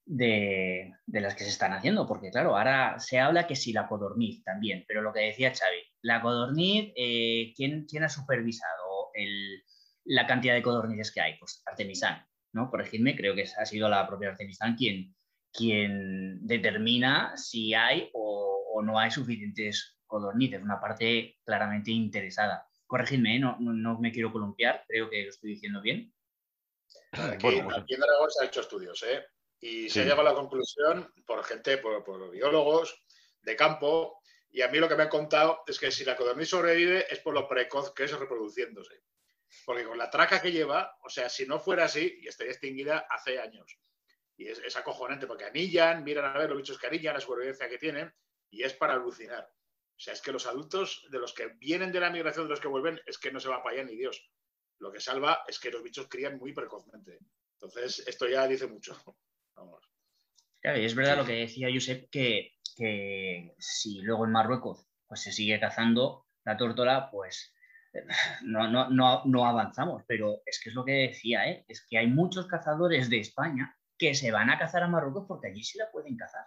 de, de, las que se están haciendo, porque claro, ahora se habla que si la codorniz también, pero lo que decía Xavi, la codorniz, eh, ¿quién, ¿quién, ha supervisado el, la cantidad de codornices que hay? Pues Artemisan, ¿no? Corregidme, creo que ha sido la propia Artemisan quien, quien determina si hay o, o no hay suficientes codornices, una parte claramente interesada. Corregidme, ¿eh? no, no, no, me quiero columpiar, creo que lo estoy diciendo bien. Aquí, bueno, aquí en Aragón se ha hecho estudios, ¿eh? Y sí. se ha llegado a la conclusión por gente, por, por, biólogos de campo, y a mí lo que me han contado es que si la codorniz sobrevive es por lo precoz que es reproduciéndose. Porque con la traca que lleva, o sea, si no fuera así, y estaría extinguida hace años. Y es, es acojonante porque anillan, miran a ver los bichos que anillan, la supervivencia que tienen, y es para alucinar. O sea, es que los adultos de los que vienen de la migración, de los que vuelven, es que no se va para allá ni Dios. Lo que salva es que los bichos crían muy precozmente. Entonces, esto ya dice mucho. Vamos. Claro, y es verdad lo que decía Josep, que, que, si luego en Marruecos pues, se sigue cazando la tórtola, pues no, no, no, no, avanzamos. Pero es que es lo que decía, ¿eh? es que hay muchos cazadores de España que se van a cazar a Marruecos porque allí sí la pueden cazar.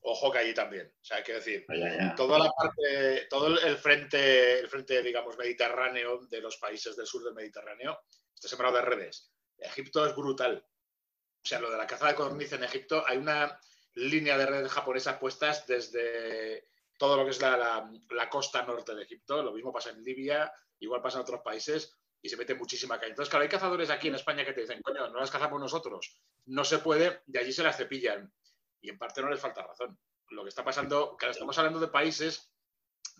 Ojo que allí también. O sea, hay que decir, ya, ya. toda la parte, todo el frente, el frente, digamos, mediterráneo de los países del sur del Mediterráneo está sembrado de redes. Egipto es brutal. O sea, lo de la caza de codorniz en Egipto, hay una línea de redes japonesas puestas desde todo lo que es la, costa norte de Egipto. Lo mismo pasa en Libia, igual pasa en otros países y se mete muchísima caña. Entonces, claro, hay cazadores aquí en España que te dicen, coño, no las cazamos nosotros. No se puede, de allí se las cepillan. Y en parte no les falta razón. Lo que está pasando, claro, estamos hablando de países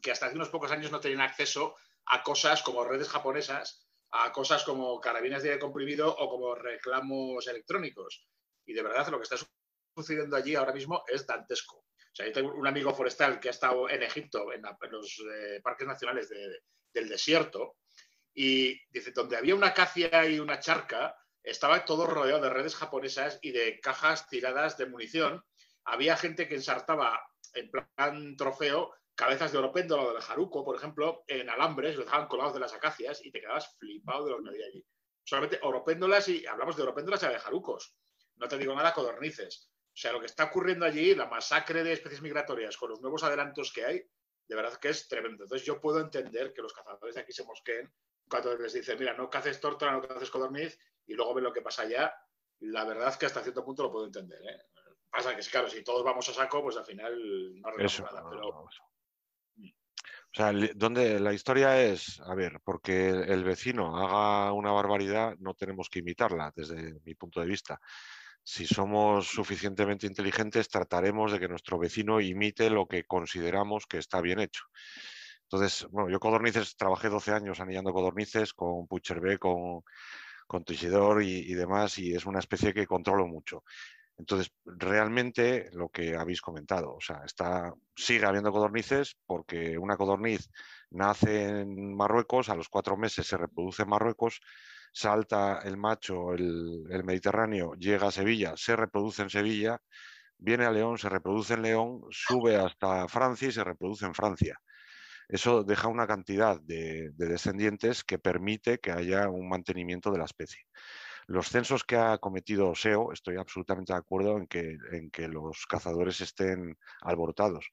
que hasta hace unos pocos años no tenían acceso a cosas como redes japonesas a cosas como carabinas de comprimido o como reclamos electrónicos. Y de verdad lo que está sucediendo allí ahora mismo es dantesco. O sea, yo tengo un amigo forestal que ha estado en Egipto, en, la, en los eh, parques nacionales de, del desierto, y dice, donde había una acacia y una charca, estaba todo rodeado de redes japonesas y de cajas tiradas de munición. Había gente que ensartaba en plan trofeo cabezas de oropéndola o de jaruco, por ejemplo, en alambres, los dejaban colgados de las acacias y te quedabas flipado de lo que había allí. Solamente oropéndolas y hablamos de oropéndolas y de jarucos. No te digo nada, codornices. O sea, lo que está ocurriendo allí, la masacre de especies migratorias con los nuevos adelantos que hay, de verdad que es tremendo. Entonces yo puedo entender que los cazadores de aquí se mosqueen cuando les dicen, mira, no caces tórtola, no caces codorniz, y luego ven lo que pasa allá. La verdad es que hasta cierto punto lo puedo entender. ¿eh? Pasa que, claro, si todos vamos a saco, pues al final no arreglamos nada. Pero, o sea, donde la historia es, a ver, porque el vecino haga una barbaridad, no tenemos que imitarla desde mi punto de vista. Si somos suficientemente inteligentes, trataremos de que nuestro vecino imite lo que consideramos que está bien hecho. Entonces, bueno, yo codornices, trabajé 12 años anillando codornices con Pucherbe, con, con Tichidor y, y demás, y es una especie que controlo mucho. Entonces, realmente lo que habéis comentado, o sea, está, sigue habiendo codornices porque una codorniz nace en Marruecos, a los cuatro meses se reproduce en Marruecos, salta el macho, el, Mediterráneo, llega a Sevilla, se reproduce en Sevilla, viene a León, se reproduce en León, sube hasta Francia y se reproduce en Francia. Eso deja una cantidad de, de descendientes que permite que haya un mantenimiento de la especie los censos que ha cometido SEO, estoy absolutamente de acuerdo en que, en que los cazadores estén alborotados,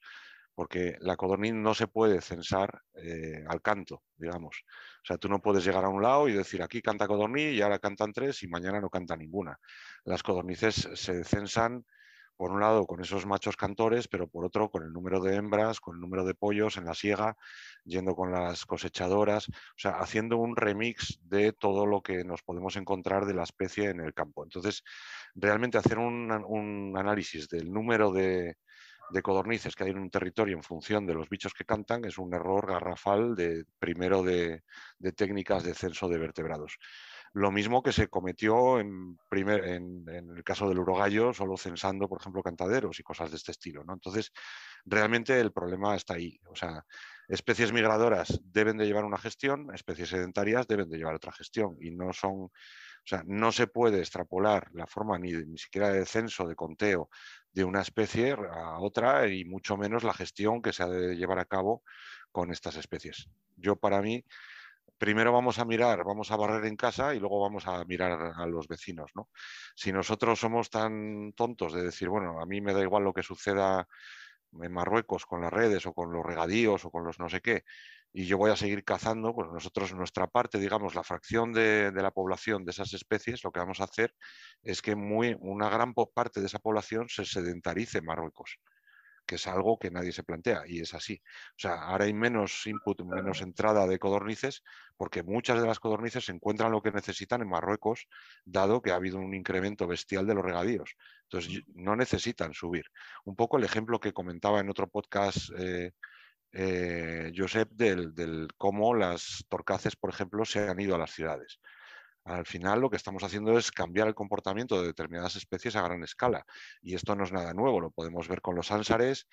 porque la codorniz no se puede censar eh, al canto, digamos. O sea, tú no puedes llegar a un lado y decir aquí canta codorniz y ahora cantan tres y mañana no canta ninguna. Las codornices se censan por un lado con esos machos cantores, pero por otro con el número de hembras, con el número de pollos en la siega, yendo con las cosechadoras, o sea, haciendo un remix de todo lo que nos podemos encontrar de la especie en el campo. Entonces, realmente hacer un, un análisis del número de, de, codornices que hay en un territorio en función de los bichos que cantan es un error garrafal de primero de, de técnicas de censo de vertebrados. Lo mismo que se cometió en, primer, en, el caso del urogallo, solo censando, por ejemplo, cantaderos y cosas de este estilo. ¿no? Entonces, realmente el problema está ahí. O sea, especies migradoras deben de llevar una gestión, especies sedentarias deben de llevar otra gestión y no son... O sea, no se puede extrapolar la forma ni, ni siquiera de censo, de conteo de una especie a otra y mucho menos la gestión que se ha de llevar a cabo con estas especies. Yo para mí, primero vamos a mirar, vamos a barrer en casa y luego vamos a mirar a los vecinos. ¿no? Si nosotros somos tan tontos de decir, bueno, a mí me da igual lo que suceda en Marruecos con las redes o con los regadíos o con los no sé qué, y yo voy a seguir cazando, pues nosotros, nuestra parte, digamos, la fracción de, la población de esas especies, lo que vamos a hacer es que muy, una gran parte de esa población se sedentarice en Marruecos que es algo que nadie se plantea y es así. O sea, ahora hay menos input, menos entrada de codornices porque muchas de las codornices se encuentran lo que necesitan en Marruecos, dado que ha habido un incremento bestial de los regadíos. Entonces, no necesitan subir. Un poco el ejemplo que comentaba en otro podcast eh, eh, Josep del, cómo las torcaces, por ejemplo, se han ido a las ciudades. Al final lo que estamos haciendo es cambiar el comportamiento de determinadas especies a gran escala. Y esto no es nada nuevo, lo podemos ver con los ánsares,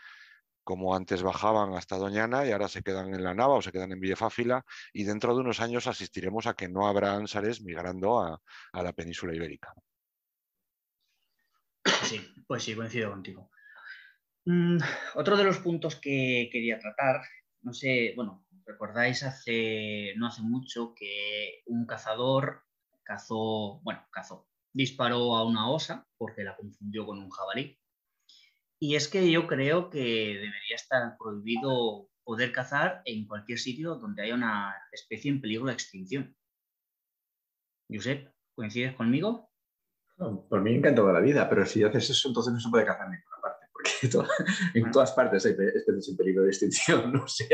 como antes bajaban hasta Doñana y ahora se quedan en la Nava o se quedan en Villefáfila y dentro de unos años asistiremos a que no habrá ánsares migrando a, a la península ibérica. Sí, pues sí, coincido contigo. Mm, otro de los puntos que quería tratar, no sé, bueno, recordáis hace, no hace mucho que un cazador cazó, bueno, cazó, disparó a una osa porque la confundió con un jabalí. Y es que yo creo que debería estar prohibido poder cazar en cualquier sitio donde haya una especie en peligro de extinción. Josep, ¿coincides conmigo? por mí encanta toda la vida, pero si haces eso, entonces no se puede cazar ni en todas partes hay especies en peligro de extinción. No sé.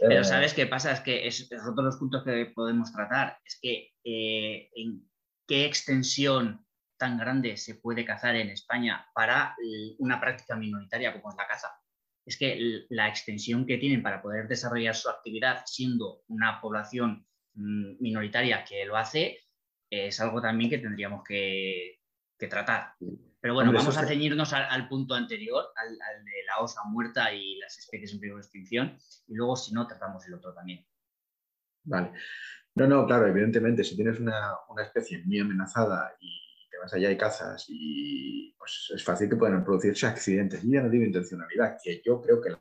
pero eh, ¿sabes qué pasa? Es que es, es otro de los puntos que podemos tratar. Es que eh, en qué extensión tan grande se puede cazar en España para una práctica minoritaria como es la caza. Es que la extensión que tienen para poder desarrollar su actividad siendo una población mm, minoritaria que lo hace es algo también que tendríamos que, que tratar. Pero bueno, vamos a ceñirnos al, punto anterior, al, de la osa muerta y las especies en peligro de extinción, y luego, si no, tratamos el otro también. Vale. No, no, claro, evidentemente, si tienes una, especie muy amenazada y te vas allá y cazas, y pues es fácil que puedan producirse accidentes. Y ya no digo intencionalidad, que yo creo que la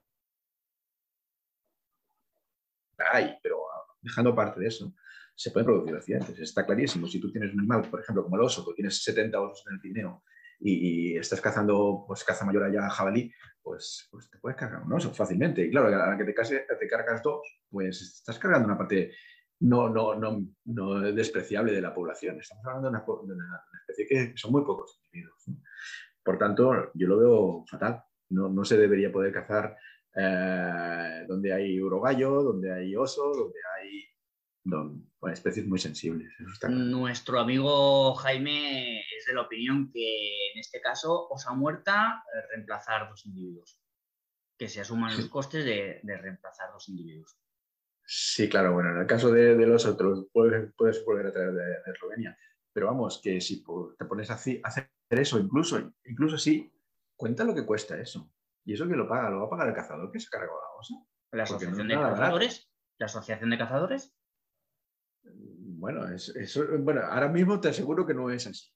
hay, pero dejando parte de eso, se pueden producir accidentes. Está clarísimo. Si tú tienes un animal, por ejemplo, como el oso, que tienes 70 osos en el Pirineo y, estás cazando pues caza mayor allá jabalí, pues, pues te puedes cargar un oso fácilmente. Y claro, a la que te, te cargas dos, pues estás cargando una parte no, no, no, no despreciable de la población. Estamos hablando de una, especie que son muy pocos individuos. Por tanto, yo lo veo fatal. No, no se debería poder cazar eh, donde hay urogallo, donde hay oso, donde hay especies muy sensibles. Nuestro amigo Jaime es de la opinión que en este caso, osa muerta, eh, reemplazar dos individuos. Que se asuman los costes de, reemplazar dos individuos. Sí, claro, bueno, en el caso de, los otros puedes, puedes, volver a traer de, Eslovenia. Pero vamos, que si te pones a hacer eso, incluso, incluso sí, cuenta lo que cuesta eso. Y eso que lo paga, lo va a pagar el cazador que se carga la osa. ¿La asociación de cazadores? ¿La asociación de cazadores? Bueno, eso, bueno, ahora mismo te aseguro que no es así.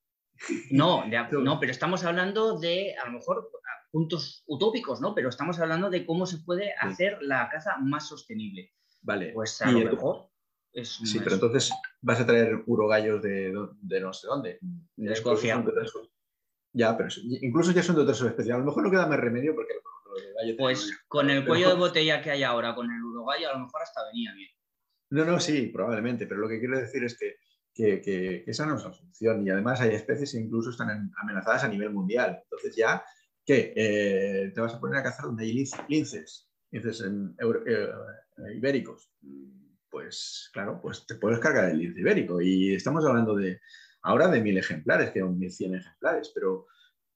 No, no, pero estamos hablando de, a lo mejor, puntos utópicos, ¿no? Pero estamos hablando de cómo se puede hacer la caza más sostenible. Vale. Pues a lo mejor es Sí, pero entonces vas a traer urogallos de, de no sé dónde. De Escocia. Ya, pero incluso ya son de otra subespecie. A lo mejor no queda más remedio porque Pues con el cuello de botella que hay ahora, con el urogallo, a lo mejor hasta venía bien. No, no, sí, probablemente, pero lo que quiero decir es que, esa no es la solución y además hay especies que incluso están amenazadas a nivel mundial. Entonces ya, ¿qué? Eh, ¿Te vas a poner a cazar donde hay linces, linces en, eh, ibéricos? Pues claro, pues te puedes cargar el lince ibérico y estamos hablando de ahora de mil ejemplares, que son mil cien ejemplares, pero,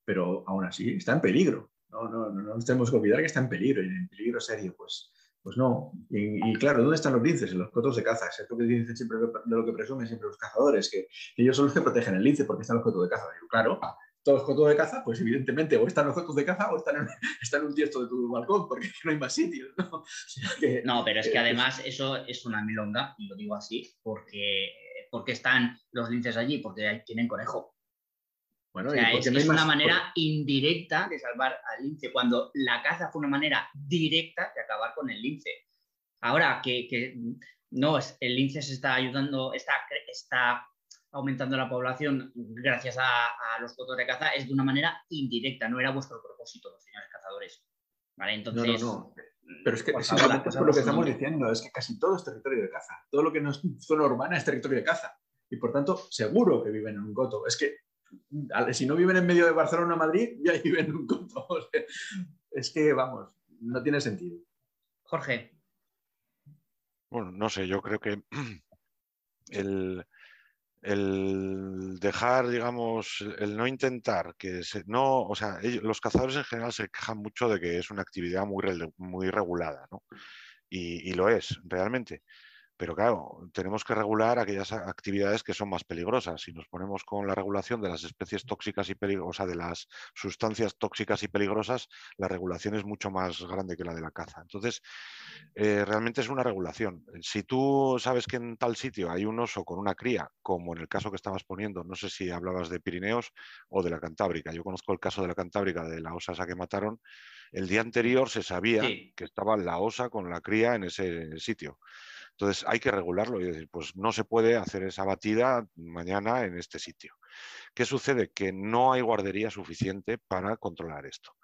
pero aún así está en peligro. No, no, no, no tenemos que olvidar que está en peligro y en peligro serio, pues pues no. Y, claro, ¿dónde están los linces? En los cotos de caza. Es lo que dicen siempre, de lo que presumen siempre los cazadores, que, ellos son los que protegen el lince porque están los cotos de caza. claro, todos los cotos de caza, pues evidentemente o están los cotos de caza o están en, están un tiesto de tu balcón porque no hay más sitios. ¿no? no, pero es que además eso es una milonga, y lo digo así, porque ¿Por qué están los linces allí? Porque tienen conejo. Bueno, O y sea, porque es, una manera indirecta de salvar al lince, cuando la caza fue una manera directa con el lince. Ahora que, que no, es- el lince se está ayudando, está, está aumentando la población gracias a, a los cotos de caza, es de una manera indirecta, no era vuestro propósito, señores cazadores. ¿Vale? Entonces, no, no. Pero es que es favor, por lo que estamos diciendo, es que casi todo es territorio de caza. Todo lo que no es zona urbana es territorio de caza. Y por tanto, seguro que viven en un coto. Es que si no viven en medio de Barcelona o Madrid, ya viven en un coto. O sea, es que, vamos, no tiene sentido. Jorge, Bueno, no sé, yo creo que el, el dejar, digamos, el no intentar que se, no, o sea, ellos- los cazadores en general se quejan mucho de que es una actividad muy, muy regulada, ¿no? Y, y lo es, realmente. Pero claro, tenemos que regular aquellas actividades que son más peligrosas. Si nos ponemos con la regulación de las especies tóxicas y peligrosas, de las sustancias tóxicas y peligrosas, la regulación es mucho más grande que la de la caza. Entonces, eh, realmente es una regulación. Si tú sabes que en tal sitio hay un oso con una cría, como en el caso que estabas poniendo, no sé si hablabas de Pirineos o de la Cantábrica. Yo conozco el caso de la Cantábrica, de la osa esa que mataron. El día anterior se sabía Sí. que estaba la osa con la cría en ese sitio. Entonces hay que regularlo y decir, pues no se puede hacer esa batida mañana en este sitio. ¿Qué sucede? Que no hay guardería suficiente para controlar esto.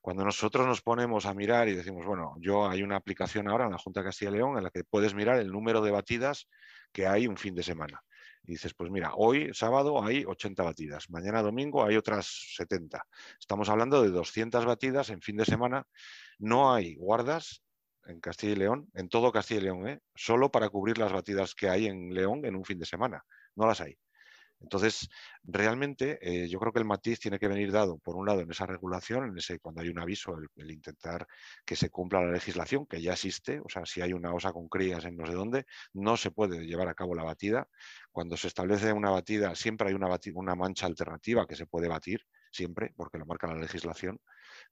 Cuando nosotros nos ponemos a mirar y decimos, bueno, yo hay una aplicación ahora en la Junta de Castilla y León en la que puedes mirar el número de batidas que hay un fin de semana. Y dices, pues mira, hoy sábado hay 80 batidas, mañana domingo hay otras 70. Estamos hablando de 200 batidas en fin de semana. No hay guardas en Castilla y León, en todo Castilla y León, ¿eh? solo para cubrir las batidas que hay en León en un fin de semana. No las hay. Entonces, realmente eh, yo creo que el matiz tiene que venir dado, por un lado, en esa regulación, en ese cuando hay un aviso, el, intentar que se cumpla la legislación, que ya existe, o sea, si hay una osa con crías en no sé dónde, no se puede llevar a cabo la batida. Cuando se establece una batida, siempre hay una, bati- una mancha alternativa que se puede batir, siempre, porque lo marca la legislación.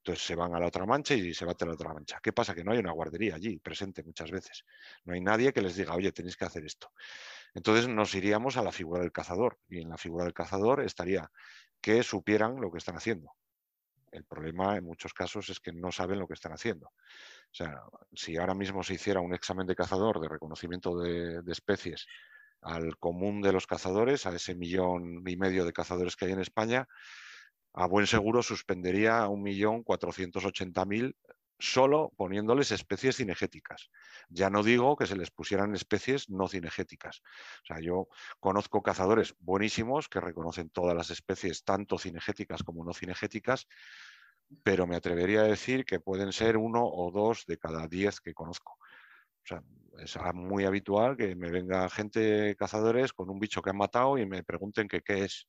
Entonces se van a la otra mancha y se bate la otra mancha. ¿Qué pasa? Que no hay una guardería allí presente muchas veces. No hay nadie que les diga, oye, tenéis que hacer esto. Entonces nos iríamos a la figura del cazador y en la figura del cazador estaría que supieran lo que están haciendo. El problema en muchos casos es que no saben lo que están haciendo. O sea, si ahora mismo se hiciera un examen de cazador de reconocimiento de, de especies al común de los cazadores, a ese millón y medio de cazadores que hay en España, a buen seguro suspendería a 1.480.000 solo poniéndoles especies cinegéticas. Ya no digo que se les pusieran especies no cinegéticas. O sea, yo conozco cazadores buenísimos que reconocen todas las especies, tanto cinegéticas como no cinegéticas, pero me atrevería a decir que pueden ser uno o dos de cada diez que conozco. O sea, es muy habitual que me venga gente cazadores con un bicho que han matado y me pregunten qué es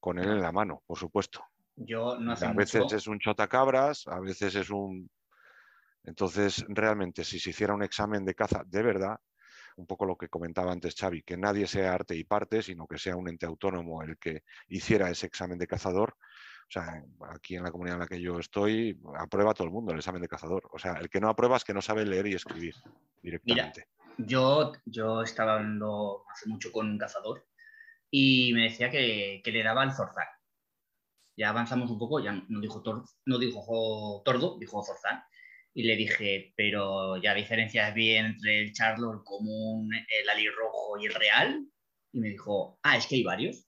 con él en la mano, por supuesto. yo no hace A veces mucho... es un chotacabras, a veces es un... Entonces, realmente, si se hiciera un examen de caza de verdad, un poco lo que comentaba antes Xavi, que nadie sea arte y parte, sino que sea un ente autónomo el que hiciera ese examen de cazador. O sea, aquí en la comunidad en la que yo estoy, aprueba todo el mundo el examen de cazador. O sea, el que no aprueba es que no sabe leer y escribir directamente. Yo, yo estaba hablando hace mucho con un cazador y me decía que, que le daba el zorzal. Ya avanzamos un poco, ya no dijo, tor- no dijo tordo, dijo zorzal. Y le dije, pero ya diferencias bien entre el charlo, el común, el alirrojo y el real. Y me dijo, ah, es que hay varios.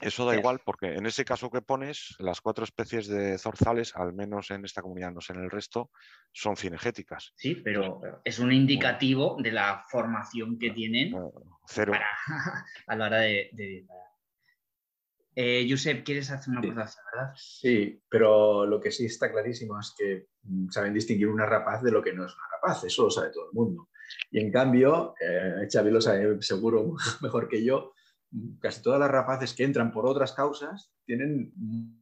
Eso da Sí. igual porque en ese caso que pones, las cuatro especies de zorzales, al menos en esta comunidad, no sé en el resto, son cinegéticas. Sí, pero es un indicativo de la formación que tienen Eh, Cero. para, a la hora de, de. Eh, Josep, ¿quieres hacer una Sí. aportación, verdad? Sí, pero lo que sí está clarísimo es que mm, saben distinguir una rapaz de lo que no es una rapaz, eso lo sabe todo el mundo. Y en cambio, eh, Xavi lo sabe seguro mejor que yo, casi todas las rapaces que entran por otras causas tienen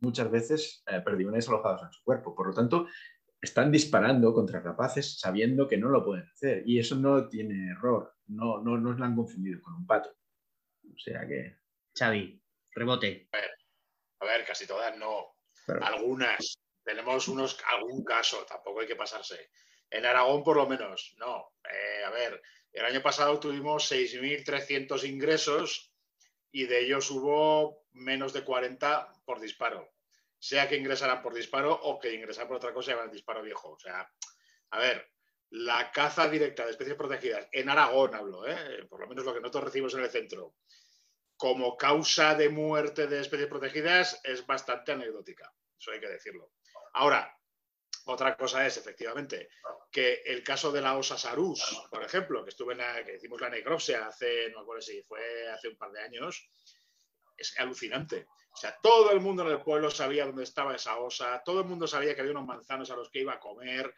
muchas veces eh, perdigones alojados en su cuerpo. Por lo tanto, están disparando contra rapaces sabiendo que no lo pueden hacer. Y eso no tiene error, no, no, no la han confundido con un pato. O sea que... Xavi, rebote. A ver, casi todas no. pero- Algunas. Tenemos unos, algún caso, tampoco hay que pasarse. En Aragón, por lo menos, no. Eh, a ver, El año pasado tuvimos 6.300 ingresos y de ellos hubo menos de 40 por disparo. Sea que ingresaran por disparo o que ingresaran por otra cosa y llaman disparo viejo. O sea, a ver, la caza directa de especies protegidas, en Aragón hablo, ¿eh? por lo menos lo que nosotros recibimos en el centro, como causa de muerte de especies protegidas es bastante anecdótica, eso hay que decirlo. Ahora, otra cosa es, efectivamente, que el caso de la osa sarus, por ejemplo, que estuve en la, que hicimos la necropsia hace, no me si fue hace un par de años, es alucinante. O sea, todo el mundo en el pueblo sabía dónde estaba esa osa, todo el mundo sabía que había unos manzanos a los que iba a comer,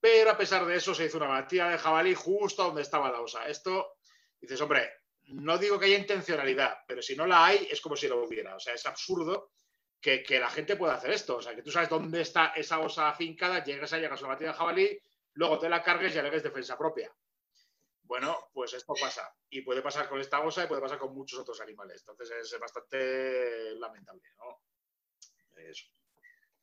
pero a pesar de eso se hizo una batida de jabalí justo donde estaba la osa. Esto, dices, hombre, no digo que haya intencionalidad, pero si no la hay, es como si lo hubiera. O sea, es absurdo que, la gente pueda hacer esto. O sea, que tú sabes dónde está esa osa afincada, llegas a llegas a batida de jabalí, luego te la cargues y alegues defensa propia. Bueno, pues esto pasa. Y puede pasar con esta osa y puede pasar con muchos otros animales. Entonces es bastante lamentable, ¿no? Eso.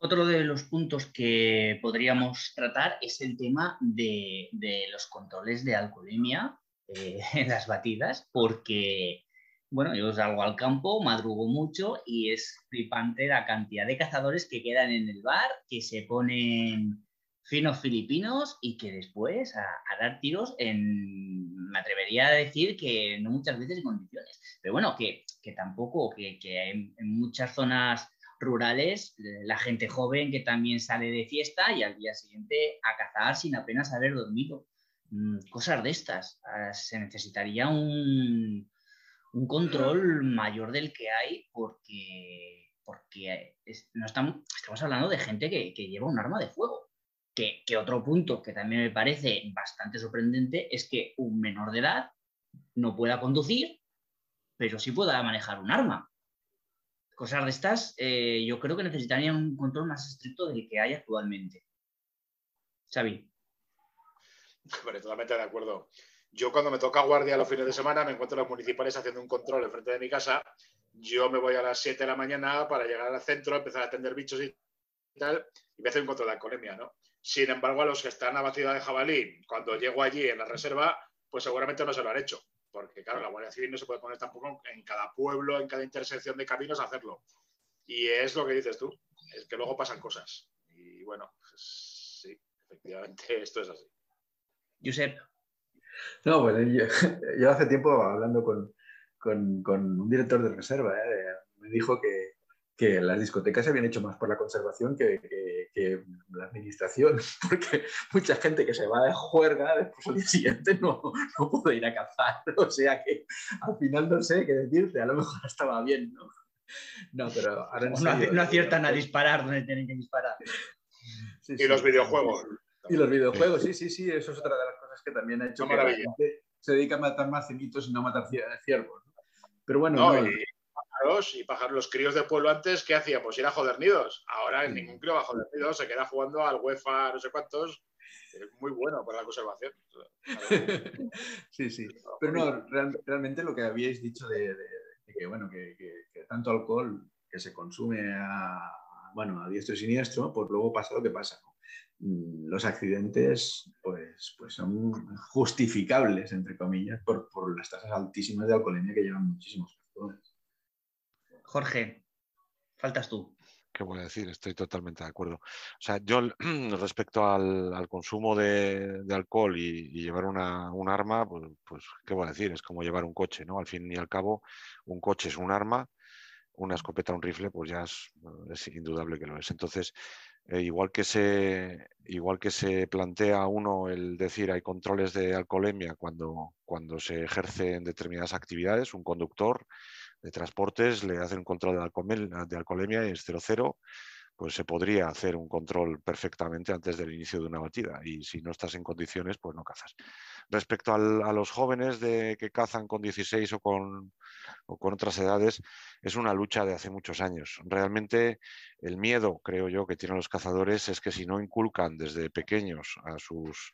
Otro de los puntos que podríamos tratar es el tema de, los controles de alcoholemia eh, en las batidas, porque, bueno, yo salgo al campo, madrugo mucho y es flipante la cantidad de cazadores que quedan en el bar, que se ponen finos filipinos y que después a, dar tiros en, me atrevería a decir que no muchas veces en condiciones, pero bueno, que, tampoco, que, que en muchas zonas rurales, la gente joven que también sale de fiesta y al día siguiente a cazar sin apenas haber dormido. Mm, cosas de estas. Ah, se necesitaría un, un control mayor del que hay porque, porque no estamos, estamos hablando de gente que, lleva un arma de fuego. Que, que, otro punto que también me parece bastante sorprendente es que un menor de edad no pueda conducir, pero sí pueda manejar un arma cosas de estas, eh, yo creo que necesitarían un control más estricto del que hay actualmente. Xavi. totalmente de acuerdo. Yo cuando me toca guardia los fines de semana me encuentro los municipales haciendo un control enfrente de mi casa. Yo me voy a las 7 de la mañana para llegar al centro, empezar a atender bichos y tal, y me hace un control de alcoholemia, ¿no? Sin embargo, a los que están a batida de jabalí, cuando llego allí en la reserva, pues seguramente no se lo han hecho porque claro, la Guardia Civil no se puede poner tampoco en cada pueblo, en cada intersección de caminos a hacerlo. Y es lo que dices tú, es que luego pasan cosas. Y bueno, pues, sí, efectivamente esto es así. Josep. No, bueno, yo, hace tiempo hablando con, un director de reserva, ¿eh? me dijo que, que las discotecas se habían hecho más por la conservación que, la administración, porque mucha gente que se va de juerga después al día siguiente no, no puede ir a cazar. O sea que al final no sé qué decirte, a lo mejor estaba bien, ¿no? No, pero ahora no, aciertan a disparar donde tienen que disparar. y los videojuegos. Y los videojuegos, sí, sí, sí, eso es otra de las cosas que también ha hecho que la gente se dedica a matar más cenitos y no a matar ciervos. Pero bueno, no, y pájaros, los críos del pueblo antes, ¿qué hacía? Pues ir a joder nidos. Ahora mm. ningún crío va a joder nidos, se queda jugando al UEFA no sé cuántos. Es muy bueno para la conservación. sí, sí. Pero no, realmente lo que habíais dicho de, que, bueno, que, tanto alcohol que se consume a, bueno, a diestro y siniestro, pues luego pasa lo que pasa. Mm, los accidentes pues, pues son justificables, entre comillas, por, por las tasas altísimas de alcoholemia que llevan muchísimos personas. Jorge, faltas tú. ¿Qué voy a decir? Estoy totalmente de acuerdo. O sea, yo respecto al, consumo de, alcohol y, llevar una, un arma, pues, pues, ¿qué voy a decir? Es como llevar un coche, ¿no? Al fin y al cabo, un coche es un arma, una escopeta, un rifle, pues ya es, indudable que lo es. Entonces, eh, igual, que se, igual que se plantea uno el decir hay controles de alcoholemia cuando, cuando se ejercen determinadas actividades, un conductor de transportes le hacen un control de, alcoholemia y es 0,0, pues se podría hacer un control perfectamente antes del inicio de una batida y si no estás en condiciones, pues no cazas. Respecto a los jóvenes de, que cazan con 16 o con, o con otras edades, es una lucha de hace muchos años. Realmente el miedo, creo yo, que tienen los cazadores es que si no inculcan desde pequeños a sus,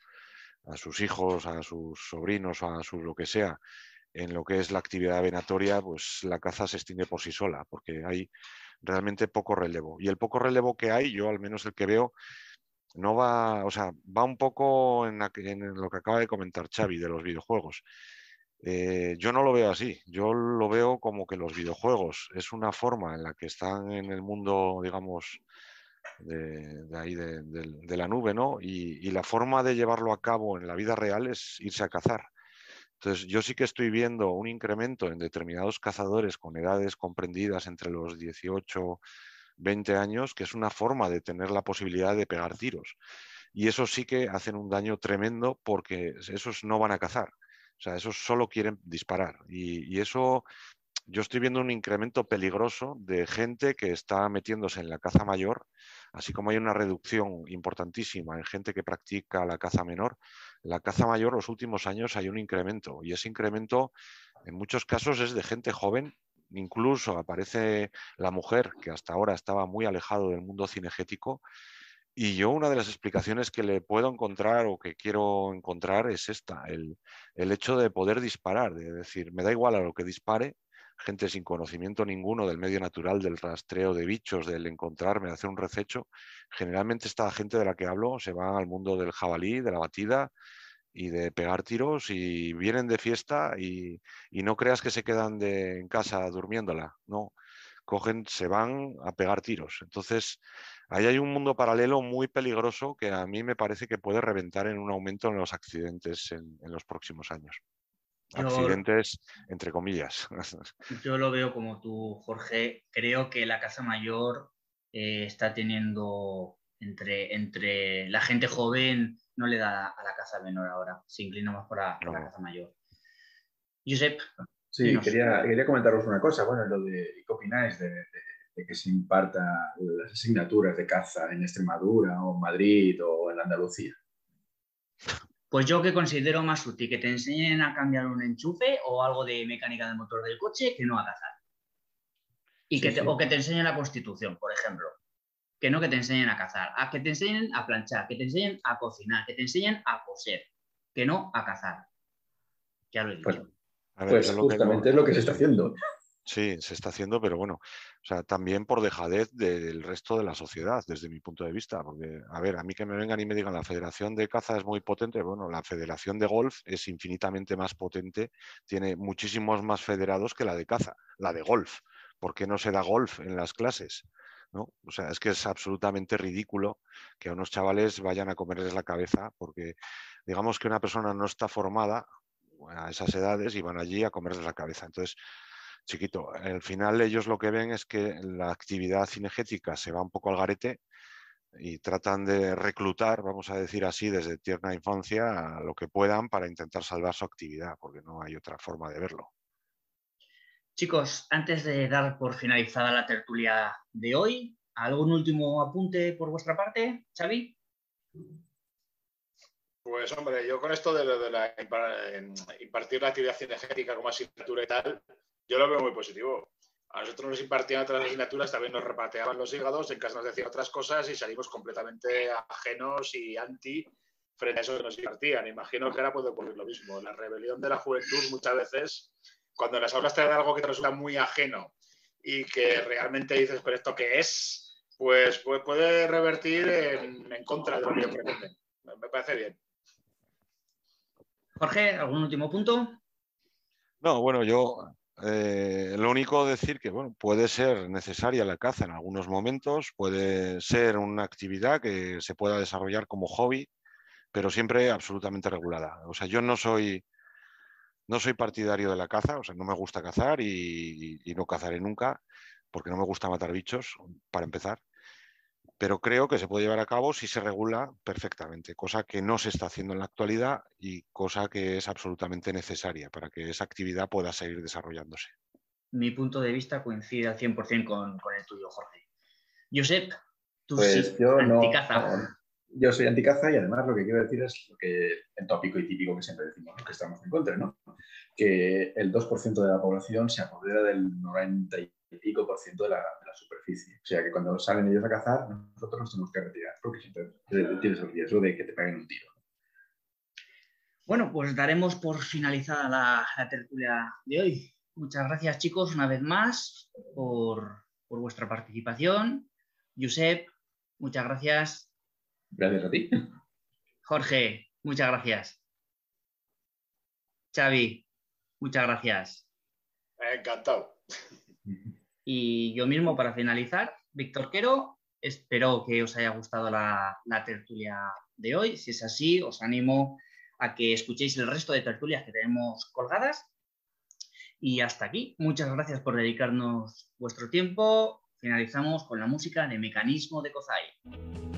a sus hijos, a sus sobrinos, a su lo que sea, en lo que es la actividad venatoria, pues la caza se extingue por sí sola, porque hay realmente poco relevo. Y el poco relevo que hay, yo al menos el que veo, no va, o sea, va un poco en, lo que acaba de comentar Xavi de los videojuegos. Eh, yo no lo veo así, yo lo veo como que los videojuegos es una forma en la que están en el mundo, digamos, de, ahí de, la nube, ¿no? y, la forma de llevarlo a cabo en la vida real es irse a cazar. Entonces, yo sí que estoy viendo un incremento en determinados cazadores con edades comprendidas entre los 18, 20 años, que es una forma de tener la posibilidad de pegar tiros. Y eso sí que hacen un daño tremendo porque esos no van a cazar. O sea, esos solo quieren disparar. Y, y eso, yo estoy viendo un incremento peligroso de gente que está metiéndose en la caza mayor, así como hay una reducción importantísima en gente que practica la caza menor, la caza mayor los últimos años hay un incremento y ese incremento en muchos casos es de gente joven, incluso aparece la mujer que hasta ahora estaba muy alejado del mundo cinegético y yo una de las explicaciones que le puedo encontrar o que quiero encontrar es esta, el, el hecho de poder disparar, de decir, me da igual a lo que dispare, gente sin conocimiento ninguno del medio natural, del rastreo de bichos, del encontrarme, de hacer un rececho. Generalmente esta gente de la que hablo se va al mundo del jabalí, de la batida y de pegar tiros y vienen de fiesta y, no creas que se quedan en casa durmiéndola, no. Cogen, se van a pegar tiros. Entonces, ahí hay un mundo paralelo muy peligroso que a mí me parece que puede reventar en un aumento en los accidentes en los próximos años accidentes, entre comillas. Yo lo veo como tú, Jorge. Creo que la Casa Mayor eh, está teniendo entre, entre la gente joven, no le da a la Casa Menor ahora, se inclina más por la, Casa Mayor. Josep. Sí, quería, quería, comentaros una cosa. Bueno, lo de, ¿qué opináis de, de, que se imparta las asignaturas de caza en Extremadura o en Madrid o en Andalucía? Pues yo que considero más útil que te enseñen a cambiar un enchufe o algo de mecánica del motor del coche que no a cazar. Y que O que te enseñen la constitución, por ejemplo. Que no que te enseñen a cazar, a que te enseñen a planchar, que te enseñen a cocinar, que te enseñen a coser, que no a cazar. Ya lo he pues, dicho. Pues, justamente es lo que se está haciendo. Sí, se está haciendo, pero bueno, o sea, también por dejadez del resto de la sociedad, desde mi punto de vista. Porque, a ver, a mí que me vengan y me digan la Federación de Caza es muy potente, bueno, la Federación de Golf es infinitamente más potente, tiene muchísimos más federados que la de caza, la de golf. ¿Por qué no se da golf en las clases? ¿No? O sea, es que es absolutamente ridículo que a unos chavales vayan a comerles la cabeza porque digamos que una persona no está formada a esas edades y van allí a comerles la cabeza. Entonces, chiquito. Al final ellos lo que ven es que la actividad cinegética se va un poco al garete y tratan de reclutar, vamos a decir así, desde tierna infancia lo que puedan para intentar salvar su actividad, porque no hay otra forma de verlo. Chicos, antes de dar por finalizada la tertulia de hoy, ¿algún último apunte por vuestra parte, Xavi? Pues hombre, yo con esto de, de la, impartir la actividad cinegética como asignatura y tal, yo lo veo muy positivo. A nosotros nos impartían otras asignaturas, también nos repateaban los hígados, en casa nos decían otras cosas y salimos completamente ajenos y anti frente a eso que nos impartían. Imagino que ahora puede ocurrir lo mismo. La rebelión de la juventud muchas veces, cuando en las aulas te dan algo que te resulta muy ajeno y que realmente dices, pero esto qué es, pues, puede revertir en, contra de lo que yo pretenden. Me parece bien. Jorge, ¿algún último punto? No, bueno, yo eh, lo único decir que bueno, puede ser necesaria la caza en algunos momentos, puede ser una actividad que se pueda desarrollar como hobby, pero siempre absolutamente regulada. O sea, yo no soy, no soy partidario de la caza, o sea, no me gusta cazar y no cazaré nunca, porque no me gusta matar bichos, para empezar pero creo que se puede llevar a cabo si se regula perfectamente, cosa que no se está haciendo en la actualidad y cosa que es absolutamente necesaria para que esa actividad pueda seguir desarrollándose. Mi punto de vista coincide al 100% con, con el tuyo, Jorge. Josep, tú pues sí, yo anticaza. yo soy anticaza y además lo que quiero decir es lo que el tópico y típico que siempre decimos, que estamos en contra, ¿no? que el 2% de la población se apodera del 90 y pico por ciento de la, superficie. O sea que cuando salen ellos a cazar, nosotros nos tenemos que retirar, porque siempre tienes el riesgo de que te peguen un tiro. Bueno, pues daremos por finalizada la, tertulia de hoy. Muchas gracias, chicos, una vez más por, por vuestra participación. Josep, muchas gracias. Gracias a ti. Jorge, muchas gracias. Xavi, muchas gracias. Encantado. Y yo mismo, para finalizar, Víctor Quero, espero que os haya gustado la, la tertulia de hoy. Si es así, os animo a que escuchéis el resto de tertulias que tenemos colgadas. Y hasta aquí. Muchas gracias por dedicarnos vuestro tiempo. Finalizamos con la música de Mecanismo de Kozai.